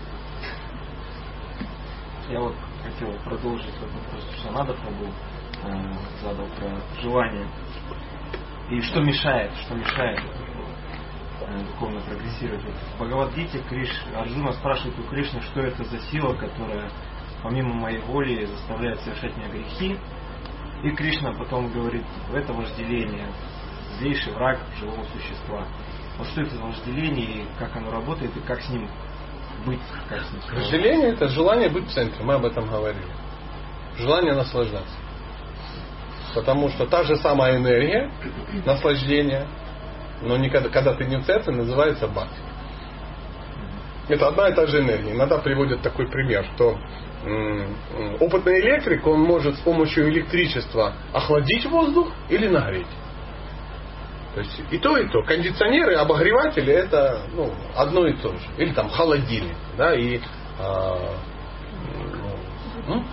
Я вот хотел продолжить вот вопрос, что надо был э, задал про желание. И что мешает, что мешает э, духовно прогрессировать. Вот Бхагавадгите Криш, Арджуна спрашивает у Кришны, что это за сила, которая помимо моей воли заставляет совершать меня грехи. И Кришна потом говорит, это вожделение, злейший враг живого существа. Вот что это за вожделение, и как оно работает, и как с ним быть, как с ним? Вожделение это желание быть в центре, мы об этом говорили. Желание наслаждаться. Потому что та же самая энергия наслаждения, но никогда, когда ты не в центре, называется бхакти. Это одна и та же энергия. Иногда приводят такой пример, что опытный электрик, он может с помощью электричества охладить воздух или нагреть. То есть и то, и то. Кондиционеры, обогреватели это ну, одно и то же. Или там холодильник, да, и, а, ну,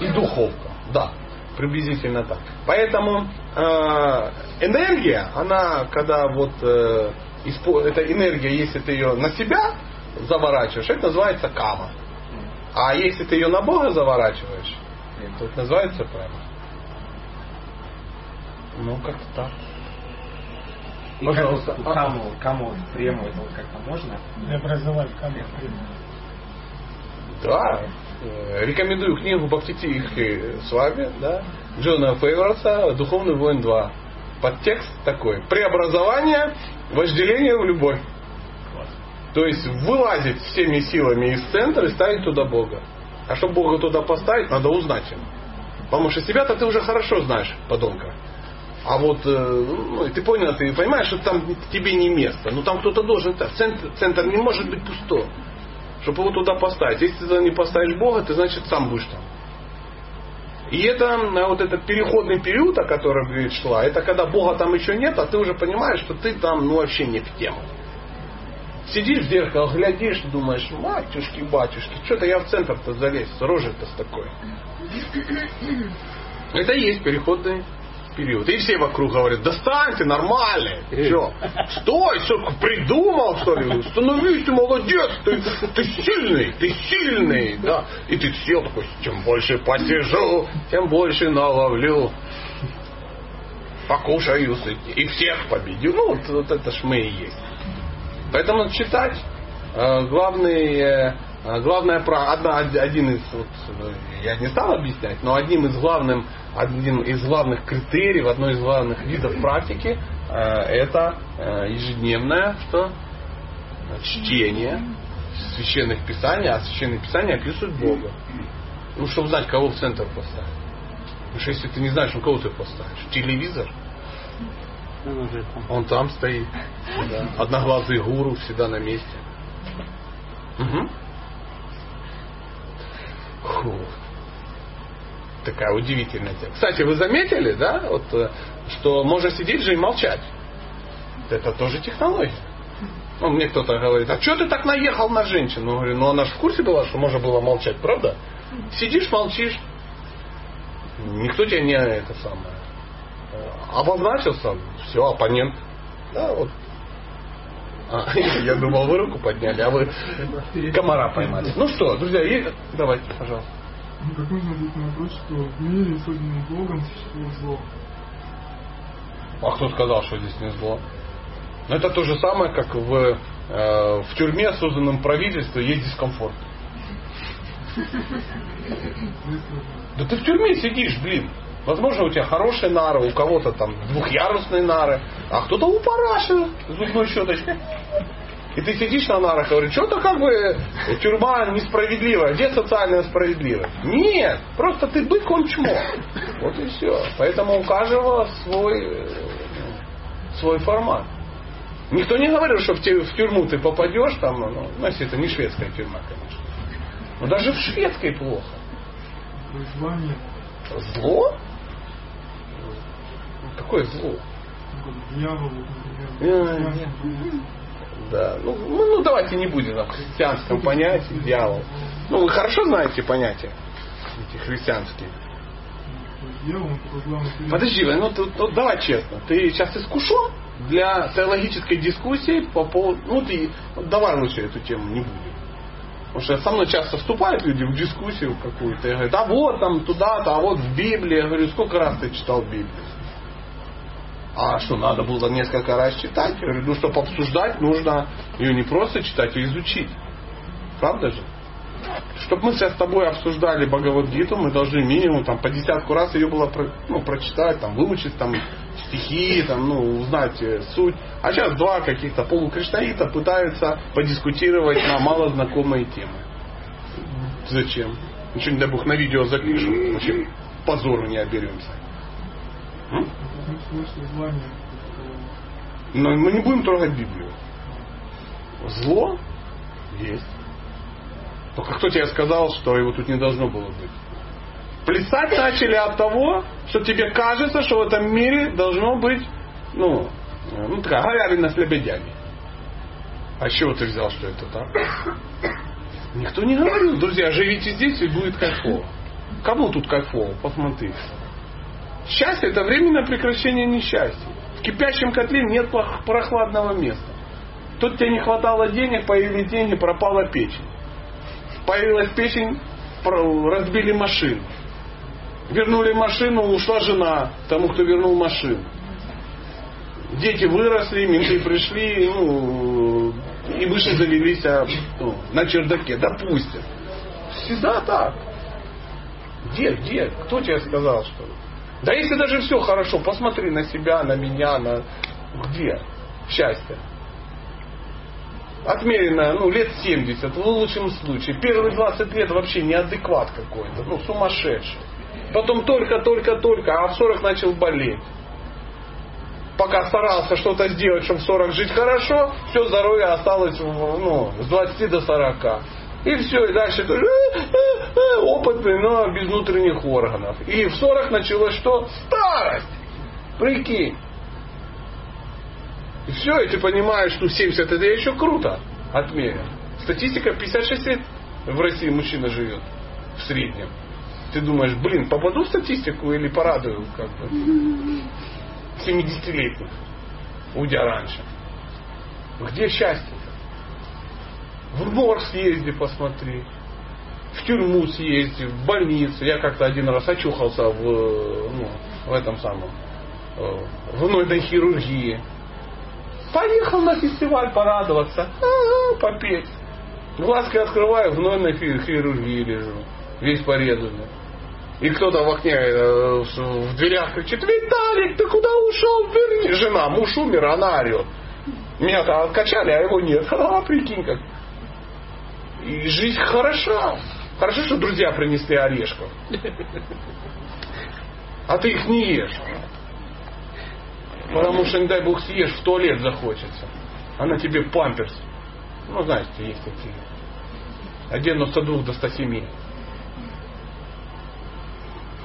и духовка. Да, приблизительно так. Поэтому э, энергия, она, когда вот э, эта энергия, если ты ее на себя заворачиваешь, это называется кама. А если ты ее на Бога заворачиваешь, то это называется прямо. Ну, как-то так. И Пожалуйста. каму, каму прему, это вот как-то можно? Преобразовать камень в прямую. Да. Э, Рекомендую книгу Бхактитихи с вами, да, Джона Фейворса «Духовный воин 2». Подтекст такой. Преобразование, вожделение в любовь. То есть вылазить всеми силами из центра и ставить туда Бога. А чтобы Бога туда поставить, надо узнать его. Потому что себя-то ты уже хорошо знаешь, подонка. А вот э, ну, ты понял, ты понимаешь, что там тебе не место. Ну там кто-то должен. Центр, центр не может быть пустой. Чтобы его туда поставить. Если ты туда не поставишь Бога, ты значит сам будешь там. И это э, вот этот переходный период, о котором говорит шла, это когда Бога там еще нет, а ты уже понимаешь, что ты там ну, вообще не в тему. Сидишь в зеркало, глядишь, думаешь, матюшки, батюшки, что-то я в центр-то залез, рожей-то с такой. Это и есть переходный период. И все вокруг говорят, достаньте, нормально. Че? Стой, что, придумал, что ли? Становись, ты молодец, ты, ты сильный, ты сильный. Да? И ты сел такой, чем больше посижу, тем больше наловлю. Покушаю и всех победю. Ну, вот, вот это ж мы и есть. Поэтому читать. Э, Главный, э, главное про одна, один из вот, э, я не стал объяснять, но одним из главных один из главных критериев, одно из главных видов практики э, это э, ежедневное что чтение священных писаний, а священные писания описывают Бога. Ну, чтобы знать, кого в центр поставить. Потому что если ты не знаешь, на кого ты поставишь, телевизор, он там стоит. Да. Одноглазый гуру всегда на месте. Угу. Фу. Такая удивительная тема. Кстати, вы заметили, да, вот, э, что можно сидеть же и молчать. Это тоже технология. Ну, мне кто-то говорит, а что ты так наехал на женщину? Я говорю, ну она же в курсе была, что можно было молчать, правда? Сидишь, молчишь. Никто тебя не это самое обозначился, все, оппонент. Да, вот. А, [LAUGHS] я думал, вы руку подняли, а вы комара поймали. Ну что, друзья, и... давайте, пожалуйста. Ну, как можно ответить на вопрос, что в мире, созданном Богом, существует зло? А кто сказал, что здесь не зло? Ну, это то же самое, как в, э, в тюрьме, созданном правительством, есть дискомфорт. [LAUGHS] Да ты в тюрьме сидишь, блин. Возможно, у тебя хорошие нары, у кого-то там двухъярусные нары, а кто-то у параши с зубной щеточкой. И ты сидишь на нарах и говоришь, что-то как бы тюрьма несправедливая, где социальная справедливость? Нет, просто ты бык, он чмо. Вот и все. Поэтому у каждого свой, свой формат. Никто не говорил, что в, те, в тюрьму ты попадешь, там, ну, ну, если это не шведская тюрьма, конечно. Но даже в шведской плохо. Зло? Какое зло? Дьявол. Да. Ну, ну, ну, давайте не будем о христианском понятии дьявол. Ну, вы хорошо знаете понятия эти христианские. Подожди, ну, ты- ну давай честно. Ты сейчас искушен для теологической дискуссии по поводу... Ну, ты... вот давай лучше эту тему не будем. Потому что со мной часто вступают люди в дискуссию какую-то и говорят, а вот там туда-то, а вот в Библии. Я говорю, сколько раз ты читал Библию? А что, надо было несколько раз читать? Я говорю, ну, чтобы обсуждать, нужно ее не просто читать, а изучить. Правда же? Чтобы мы сейчас с тобой обсуждали Бхагавадгиту, мы должны минимум там, по десятку раз ее было ну, прочитать, там, выучить там, стихи, там, ну, узнать э, суть. А сейчас два каких-то полукришнаита пытаются подискутировать на малознакомые темы. Зачем? Ничего, не дай бог, на видео запишем. Вообще позору не оберемся. Ну. Но мы не будем трогать Библию. Зло есть. Только кто тебе сказал, что его тут не должно было быть? Плясать начали от того, что тебе кажется, что в этом мире должно быть, ну, э, ну такая говядина с лебедями. А с чего ты взял, что это так? Никто не говорил, друзья, живите здесь и будет кайфово. Кому тут кайфово? Посмотри. Счастье это временное прекращение несчастья. В кипящем котле нет прохладного места. Тут тебе не хватало денег, появились деньги, пропала печень. Появилась печень, разбили машину. Вернули машину, ушла жена тому, кто вернул машину. Дети выросли, менты пришли, ну, и мыши завелись а, ну, на чердаке, допустим. Всегда так. Где, где? Кто тебе сказал, что? Да если даже все хорошо, посмотри на себя, на меня, на... Где счастье? Отмерено, ну, лет 70, в лучшем случае. Первые 20 лет вообще неадекват какой-то, ну, сумасшедший. Потом только-только-только, а в 40 начал болеть. Пока старался что-то сделать, чтобы в 40 жить хорошо, все здоровье осталось ну, с 20 до 40. И все, и дальше тоже, э, э, э, опытный, но без внутренних органов. И в 40 началось что? Старость! Прикинь. И все, и ты понимаешь, что 70 это еще круто отмерен. Статистика 56 лет в России мужчина живет в среднем. Ты думаешь, блин, попаду в статистику или порадую как бы 70-летних, уйдя раньше. Где счастье-то? В морг съезди посмотри, в тюрьму съезди, в больницу. Я как-то один раз очухался в, ну, в этом самом, э, в нойной хирургии. Поехал на фестиваль порадоваться, попеть. Глазки открываю, в нойной хи- хирургии лежу, весь порезанный. И кто-то в окне, э, в дверях кричит, Виталик, ты куда ушел? Верни. Жена, муж умер, она орет. Меня-то откачали, а его нет. [LAUGHS] А, прикинь как. И жизнь хороша. Хорошо, что друзья принесли орешков. А ты их не ешь. Потому что, не дай бог, съешь, в туалет захочется. А на тебе памперс. Ну, знаете, есть такие. От 92 до 107.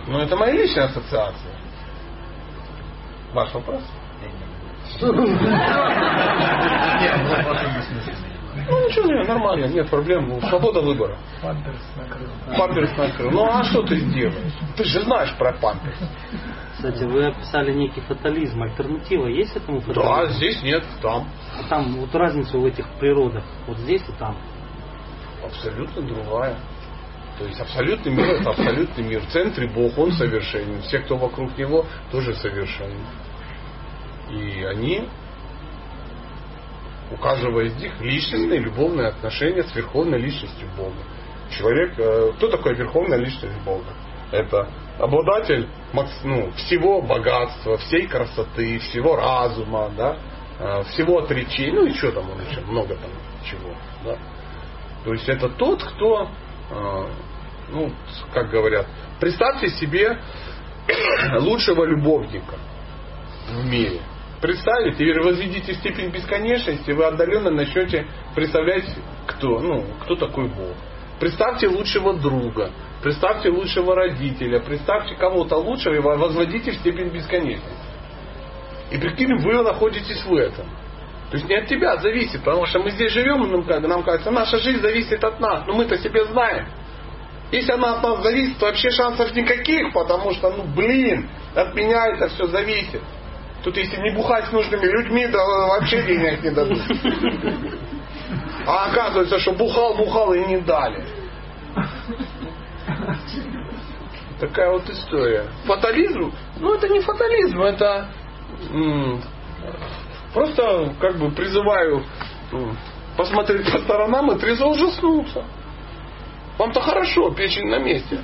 Но это моя личная ассоциация. Ваш вопрос? Ну ничего, не, нормально, нет проблем. Ну, Свобода выбора. Памперс накрыл. Памперс накрыл. Ну а что ты сделаешь? Ты же знаешь про памперс. Кстати, вы описали некий фатализм. Альтернатива есть этому Да, фатализму? здесь нет, там. А там вот разница в этих природах. Вот здесь и там. Абсолютно другая. То есть абсолютный мир это абсолютный мир. В центре Бог, Он совершенен. Все, кто вокруг Него, тоже совершенны. И они, у каждого из них личностные любовные отношения с верховной личностью Бога. Человек, э, кто такой верховная личность Бога? Это обладатель ну, всего богатства, всей красоты, всего разума, да, э, всего отречения, ну и что там он еще, много там чего. Да. То есть это тот, кто, э, ну, как говорят, представьте себе [CLEARS THROAT] лучшего любовника в мире. Представить, теперь возведите степень бесконечности, вы отдаленно начнете представлять, кто, ну, кто такой Бог. Представьте лучшего друга, представьте лучшего родителя, представьте кого-то лучшего и возводите в степень бесконечности. И прикинь, вы находитесь в этом. То есть не от тебя зависит, потому что мы здесь живем, как- нам кажется, наша жизнь зависит от нас, но мы-то себе знаем. Если она от нас зависит, то вообще шансов никаких, потому что, ну блин, от меня это все зависит. Тут если не бухать с нужными людьми, то вообще денег не дадут. А оказывается, что бухал, бухал и не дали. Такая вот история. Фатализм? Ну, это не фатализм, это просто как бы призываю посмотреть по сторонам и трезво ужаснуться. Вам-то хорошо, печень на месте.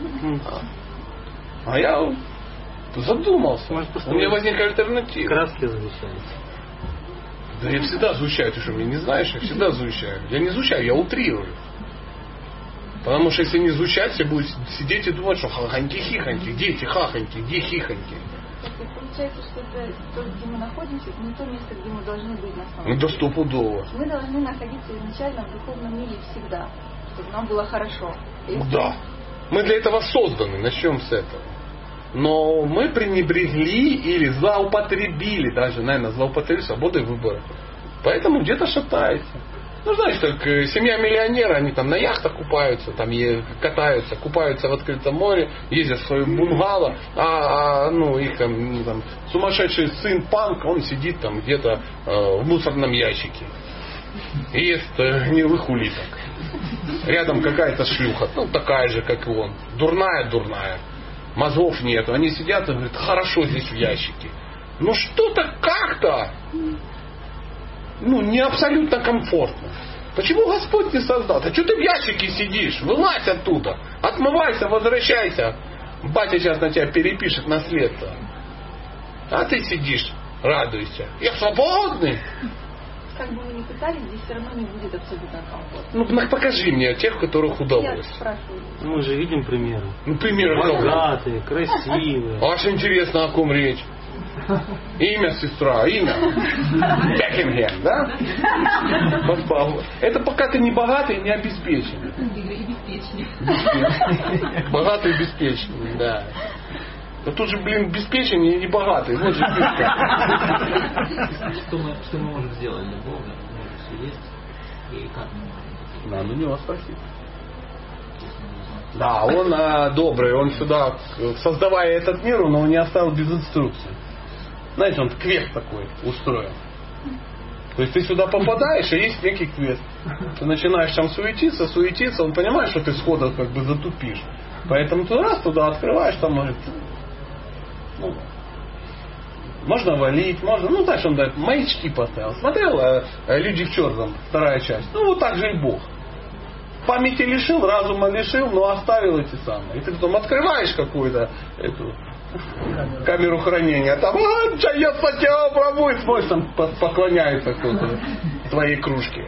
А я задумался. У меня возникла альтернатива. Краски завещались. Да я всегда звучаю, ты что, меня не знаешь? Я всегда звучаю. Я не звучаю, я утрирую. Потому что если не звучать, все будут сидеть и думать, что хахоньки-хихоньки, дети хахоньки, где хихоньки. Получается, что это то, где мы находимся, это не то место, где мы должны быть на самом Ну деле. да стопудово. Мы должны находиться изначально в духовном мире всегда, чтобы нам было хорошо. Если- Да. Мы для этого созданы, начнем с этого. Но мы пренебрегли или злоупотребили, даже, наверное, злоупотребили свободой выбора. Поэтому где-то шатается. Ну, знаешь, как э, семья миллионера, они там на яхтах купаются, там катаются, купаются в открытом море, ездят в свою бунгало, а, а, ну, их там, ну, там сумасшедший сын панк, он сидит там где-то э, в мусорном ящике и ест э, гнилых улиток. Рядом какая-то шлюха, ну такая же, как и он. Дурная, дурная. Мозгов нету. Они сидят и говорят, хорошо здесь в ящике. Ну что-то как-то, ну не абсолютно комфортно. Почему Господь не создал? А что ты в ящике сидишь? Вылазь оттуда. Отмывайся, возвращайся. Батя сейчас на тебя перепишет наследство. А ты сидишь, радуйся. Я свободный. Как бы мы ни пытались, здесь все равно не будет абсолютно комфортно. Ну, на- покажи мне тех, которых Я удалось. спрашиваю. Мы же видим примеры. Ну, пример кого? Богатые, красивые. [LAUGHS] Аж интересно, о ком речь. Имя сестра, имя. Бекингем, да? Поспал. Это пока ты не богатый, не беспечный. Богатый и обеспеченный, да. Но тут же, блин, беспеченный и не богатый. Вот же фишка. Что мы, что мы можем сделать для Бога? У все есть. И как мы можем? Надо у него спросить. Да, он а, добрый, он сюда, создавая этот мир, он его не оставил без инструкции. Знаете, он квест такой устроил. То есть ты сюда попадаешь, и есть некий квест. Ты начинаешь там суетиться, суетиться, он понимает, что ты сходу как бы затупишь. Поэтому ты раз туда открываешь, там может, ну, можно валить, можно, ну знаешь, он дает маячки поставил. Смотрел э, э, «Люди в черном», вторая часть. Ну вот так же и Бог. Памяти лишил, разума лишил, но оставил эти самые. И ты потом открываешь какую-то эту камеру хранения, а там «А, Джая Сатя Прабу!» и смотришь, там по- поклоняется кто-то твоей кружке.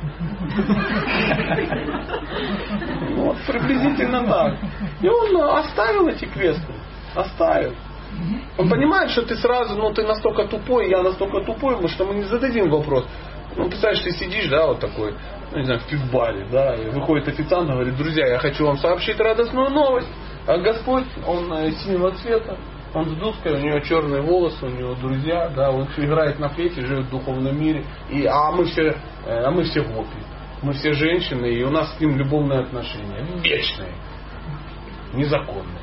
Вот, приблизительно так. И он э, оставил эти квесты. Оставил. Он понимает, что ты сразу, ну ты настолько тупой, я настолько тупой, потому что мы не зададим вопрос. Ну, представляешь, ты сидишь, да, вот такой, ну, не знаю, в пивбаре, да, и выходит официант говорит, друзья, я хочу вам сообщить радостную новость. А Господь, он э, синего цвета, он с дудкой, у него черные волосы, у него друзья, да, он играет на флейте, живет в духовном мире, и, а мы все, э, а мы все гопи. Мы все женщины, и у нас с ним любовные отношения. Вечные. Незаконные.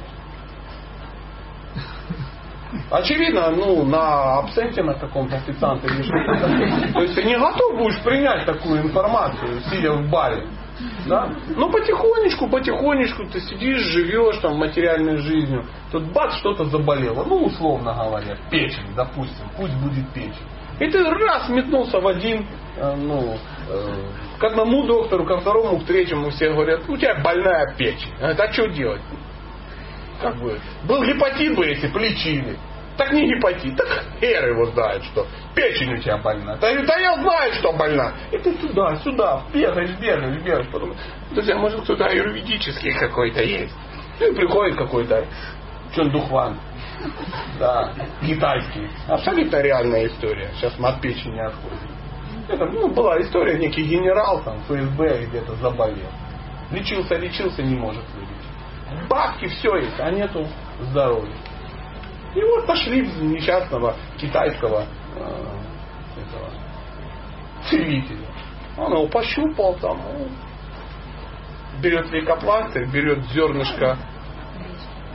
Очевидно, ну, на абсенте на каком-то официанте или что-то. То есть ты не готов будешь принять такую информацию, сидя в баре. Да? Ну, потихонечку, потихонечку ты сидишь, живешь там материальной жизнью. Тут бац, что-то заболело. Ну, условно говоря, печень, допустим. Пусть будет печень. И ты раз метнулся в один, э, ну, э, к одному доктору, ко второму, к третьему все говорят, у тебя больная печень. Говорят, а что делать? Как бы, был гепатит бы эти, полечили. Так не гепатит, так хер его знает, что печень у тебя больна. Да, да я знаю, что больна. И ты сюда, сюда, бегаешь, бегаешь, бегаешь. Потом, друзья, может кто-то аюрведический какой-то есть. Ну и приходит какой-то Чондухван. Да, китайский. Абсолютно реальная история. Сейчас мы от печени отходим. Это, ну, была история, некий генерал там, ФСБ где-то заболел. Лечился, лечился, не может вылечить. Бабки, все есть, а нету здоровья. И вот пошли в несчастного китайского э, этого, целителя. Он его пощупал там, ну, берет лейкопластырь, берет зернышко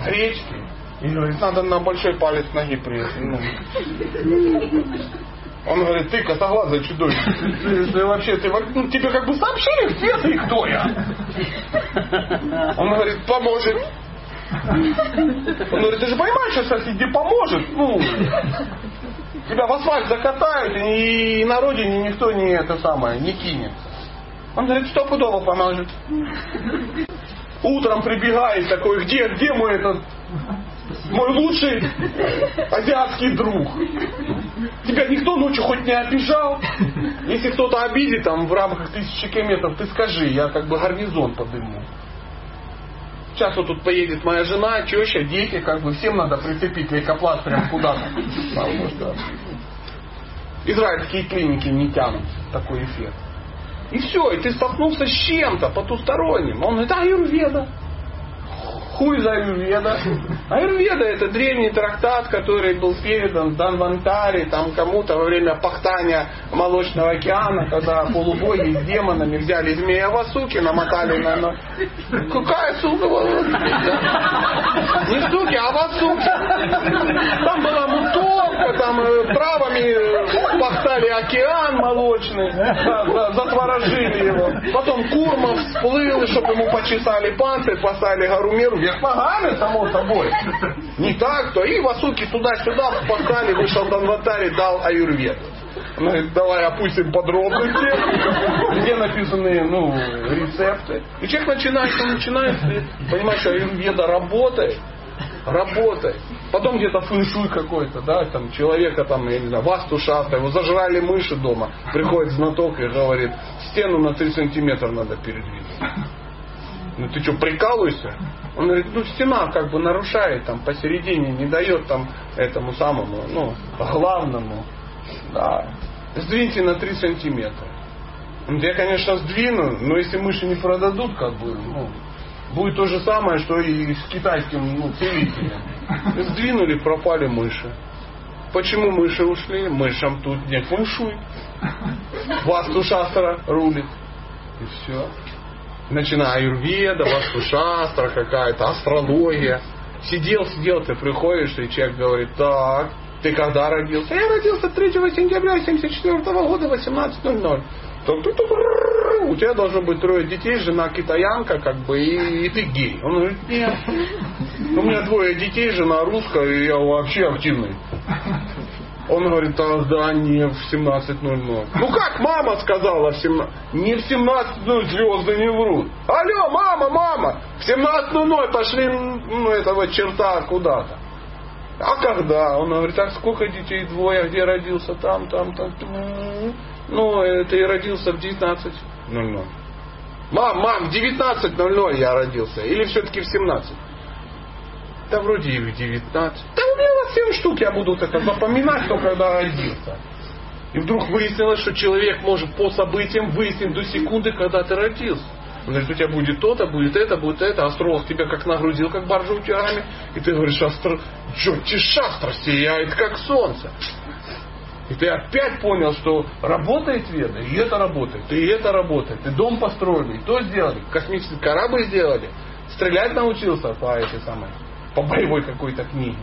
гречки и говорит, надо на большой палец ноги пресс. Он говорит, ты косоглазое чудовище. Ты, ты вообще, ты, ну, тебе как бы сообщили, где ты и кто я? Он говорит, поможет. Он говорит, ты же понимаешь, что тебе поможет, ну, тебя в асфальт закатают, и, на родине никто не это самое, не кинет. Он говорит, стопудово поможет. Утром прибегает такой, где, где мой этот, мой лучший азиатский друг? Тебя никто ночью хоть не обижал? Если кто-то обидит там в рамках тысячи километров, ты скажи, я как бы гарнизон подыму. Сейчас вот тут поедет моя жена, теща, дети, как бы всем надо прицепить лейкопласт прям куда-то. Израильские клиники не тянут такой эффект. И все, и ты столкнулся с чем-то потусторонним. Он говорит, аюрведа. Хуй за аюрведа. Аюрведа это древний трактат, который был передан Данвантаре, там кому-то во время пахтания Молочного океана, когда полубоги с демонами взяли змея Васуки, намотали на... на... Какая сука? Не суки, а Васуки. Там была мутовка, там э, травами пахтали океан молочный, затворожили его. Потом Курмов всплыл, чтобы ему почесали панцирь, поставили Гарумеру вверх ногами, само собой. Не так, то и Васуки туда-сюда пахтали, вышел Данватари, дал аюрведу. Он говорит, давай опустим подробности, где написаны ну, рецепты. И человек начинает, он начинает понимать, что аюрведа работает, работает. Потом где-то фэншуй какой-то, да, там человека там, я не знаю, васту шаста, его зажрали мыши дома. Приходит знаток и говорит, стену на 3 сантиметра надо передвинуть. Ну ты что, прикалываешься? Он говорит, ну стена как бы нарушает там посередине, не дает там этому самому, ну, главному. Да. Сдвиньте на 3 сантиметра. Я, конечно, сдвину, но если мыши не продадут, как бы, ну, будет то же самое, что и с китайским ну, целителем. Сдвинули, пропали мыши. Почему мыши ушли? Мышам тут не фэншуй. Васту шастра рулит. И все. Начиная аюрведа, васту шастра какая-то, астрология. Сидел, сидел, ты приходишь, и человек говорит, так, ты когда родился? Я родился 3 сентября 1974 года 18.00. У тебя должно быть трое детей, жена китаянка, как бы, и, и ты гей. Он говорит, нет. У меня двое детей, жена русская, и я вообще активный. Он говорит, а не в 17.00. Ну как мама сказала в 17? Не в 17.00 звезды не врут. Алло, мама, мама, в 17.00 пошли ну, этого черта куда-то. А когда? Он говорит, а сколько детей? Двое, где родился? Там, там, там. Ну, это и родился в 19.00. Мам, мам, в 19.00 я родился. Или все-таки в 17? Да вроде и в 19. Да у меня 7 штук, я буду это запоминать, только когда родился. И вдруг выяснилось, что человек может по событиям выяснить до секунды, когда ты родился. Он говорит, у тебя будет то-то, будет это, будет это. Астролог тебя как нагрузил, как баржу утягами. И ты говоришь, астро... Джоти шастра сияет, как солнце. И ты опять понял, что работает веда, и это работает, и это работает. И дом построили, и то сделали, космический корабль сделали. Стрелять научился по этой самой, по боевой какой-то книге.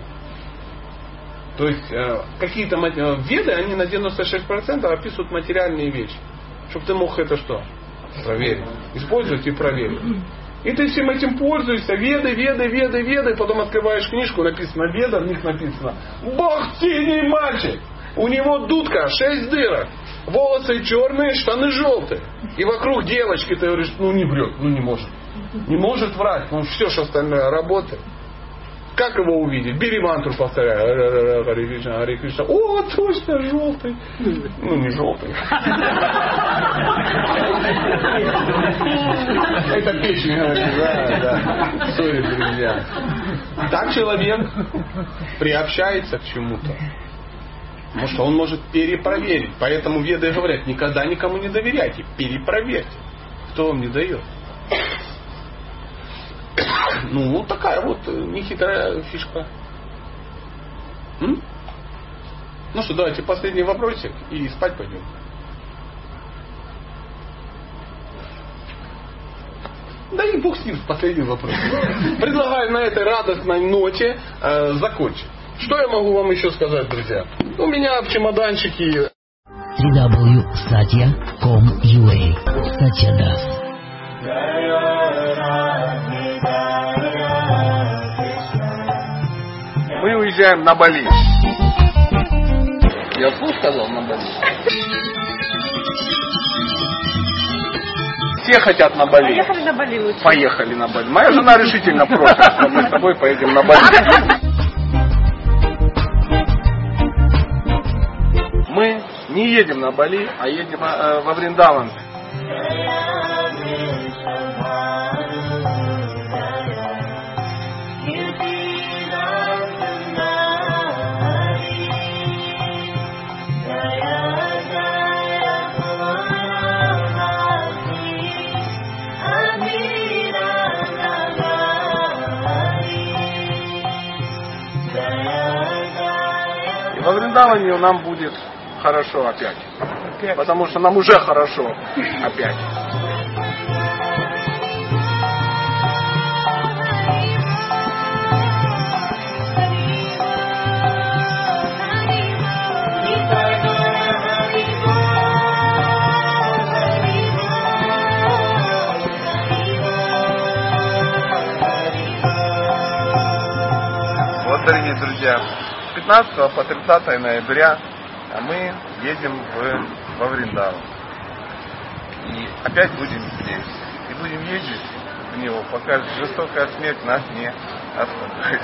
То есть э, какие-то веды, они на 96% описывают материальные вещи. Чтобы ты мог это что? Проверить. Использовать и проверить. И ты всем этим пользуешься, веды, веды, веды, веды, потом открываешь книжку, написано веда, в них написано Бог синий мальчик. У него дудка, шесть дырок. Волосы черные, штаны желтые. И вокруг девочки ты говоришь, ну не врет, ну не может. Не может врать, ну все, что остальное работает. Как его увидеть? Бери мантру, повторяй. Харе Кришна, Харе Кришна. О, точно, желтый. Ну, не желтый. Это печень. Да, да. Сори, друзья. Так человек приобщается к чему-то. Потому что он может перепроверить. Поэтому веды говорят, никогда никому не доверяйте. Перепроверьте. Кто вам не дает? [COUGHS] Ну, вот такая вот э, нехитрая фишка. М? Ну что, давайте последний вопросик и спать пойдем. Да и бог с ним, последний вопрос. [LAUGHS] Предлагаю на этой радостной ноте э, закончить. Что я могу вам еще сказать, друзья? У меня в чемоданчике. www.satya.com.ua Satya Das уезжаем на Бали. Я вслух сказал на Бали. Все хотят на Бали. Поехали на Бали лучше. Поехали на Бали. Моя жена решительно против, что мы с тобой поедем на Бали. Мы не едем на Бали, а едем э, во Вриндаван. Вриндаване нам будет хорошо опять. Потому что нам уже хорошо опять. Вот, дорогие друзья, 15 по 30 ноября а мы едем в, во Вриндаван. И опять будем здесь. И будем ездить в него, пока жестокая смерть нас не остановит.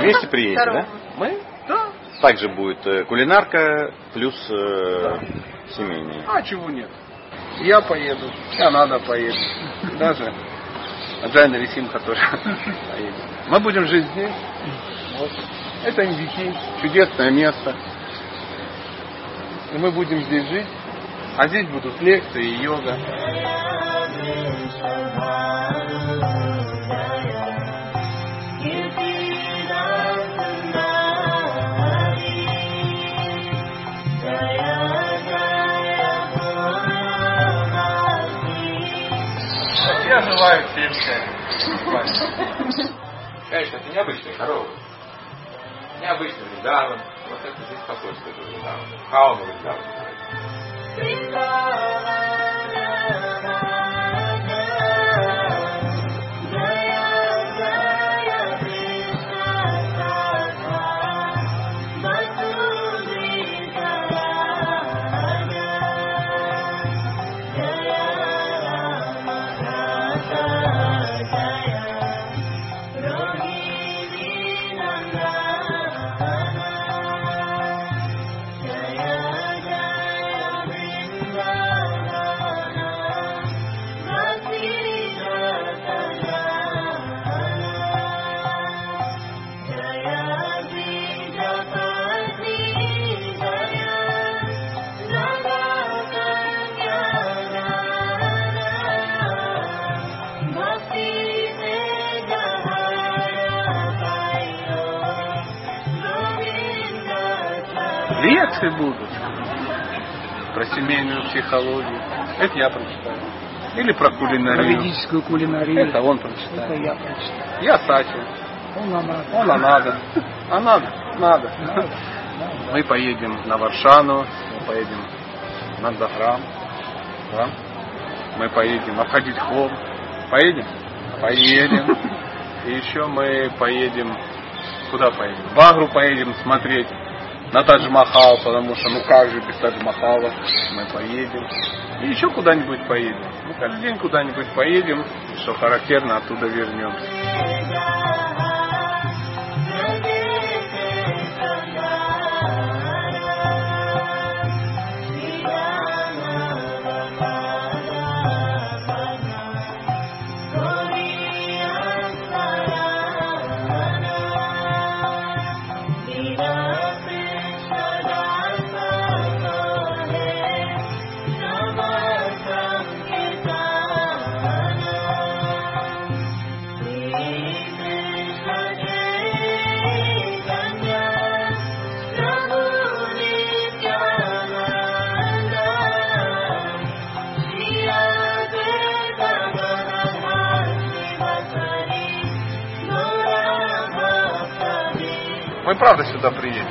Вместе приедете, да? Мы? Да. Также будет э, кулинарка плюс э, семейный. А чего нет? Я поеду, я надо поеду. Даже Джайна Ресимха тоже [LAUGHS] поедет. Мы будем жить здесь. Вот. Это индики, чудесное место. И мы будем здесь жить. А здесь будут лекции и йога. Я желаю всем счастья. Конечно, это необычная корова. Необычный Вриндаван. Вот это здесь похоже, что это Вриндаван. Хаума Вриндаван. Лекции будут про семейную психологию. Это я прочитаю. Или про кулинарию. Про ведическую кулинарию. Это он прочитает. Это я прочитаю. Я Сатя. Он надо. Он а надо. А надо? Надо. Мы поедем на Варшану, мы поедем на Захрам. Да? Мы поедем обходить холм. Поедем? Поедем. [LAUGHS] И еще мы поедем... Куда поедем? В Агру поедем смотреть на Тадж-Махал, потому что ну как же без Тадж-Махала мы поедем. И еще куда-нибудь поедем. Ну каждый день куда-нибудь поедем, что характерно, оттуда вернемся. Мы правда сюда приедем.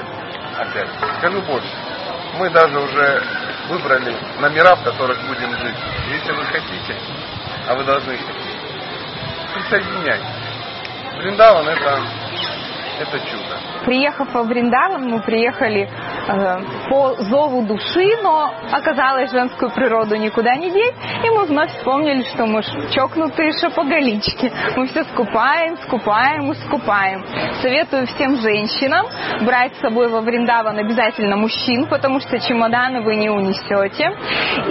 Опять. Скажу больше. Мы даже уже выбрали номера, в которых будем жить. Если вы хотите, а вы должны хотеть, присоединяйтесь. Вриндаван это, это чудо. Приехав во Вриндаван, мы приехали по зову души, но оказалось женскую природу никуда не деть, и мы вновь вспомнили, что мы чокнутые шапоголички. Мы все скупаем, скупаем и скупаем. Советую всем женщинам брать с собой во Вриндаван обязательно мужчин, потому что чемоданы вы не унесете.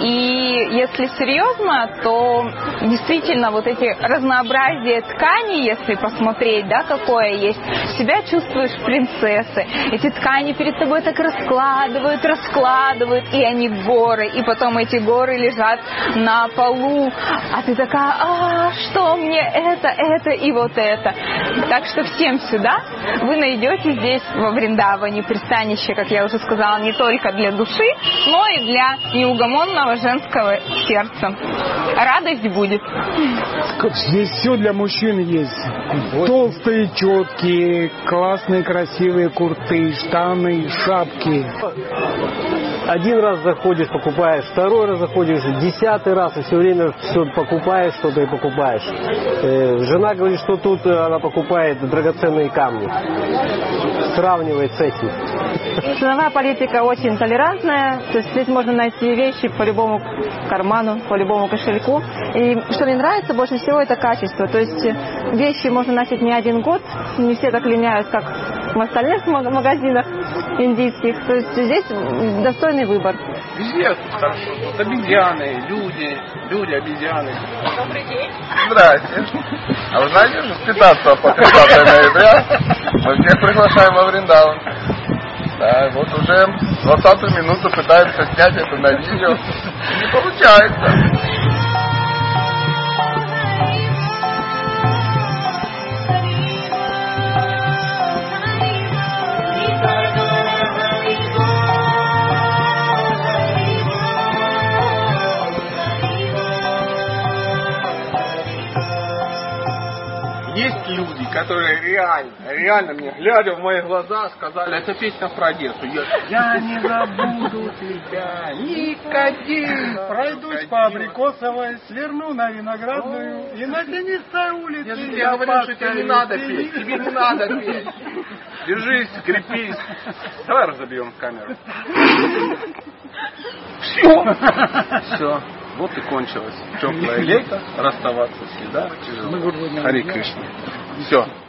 И если серьезно, то действительно вот эти разнообразие тканей, если посмотреть, да, какое есть, себя чувствуешь принцессой. Эти ткани перед тобой так раскладывают, раскладывают, и они горы, и потом эти горы лежат на полу, а ты такая, а что мне это, это и вот это. Так что всем сюда вы найдете здесь во Вриндаване пристанище, как я уже сказала, не только для души, но и для неугомонного женского сердца. Радость будет. Здесь все для мужчин есть. Толстые четкие, классные, красивые курты, штаны, шапки. Один раз заходишь, покупаешь, второй раз заходишь, десятый раз, и все время все покупаешь, что-то и покупаешь. Э, жена говорит, что тут э, она покупает драгоценные камни. Сравнивает с этим. Ценовая политика очень толерантная, то есть здесь можно найти вещи по любому карману, по любому кошельку. И что мне нравится больше всего, это качество. То есть вещи можно носить не один год, не все так линяют, как в остальных маг- магазинах индийских. То есть здесь достойный выбор. Везде хорошо. Тут обезьяны, люди, люди, обезьяны. Добрый день. Здрасте. А вы знаете, что с 15 по 30 ноября мы всех приглашаем во Вриндаван. Да, вот уже 20 минуту пытаемся снять это на видео. Не получается. Которые реально, реально мне, глядя в мои глаза, сказали, это песня про Одессу. Я, я не забуду тебя, никогда. [LAUGHS] Пройдусь по Абрикосовой, сверну на Виноградную и на тенистой улице. Я же тебе говорю, что тебе не надо петь, тебе не надо петь. Держись, крепись. Давай разобьем камеру. Все. Все. Вот и кончилось. Теплое лето, расставаться всегда тяжело. Хари Кришна. Все.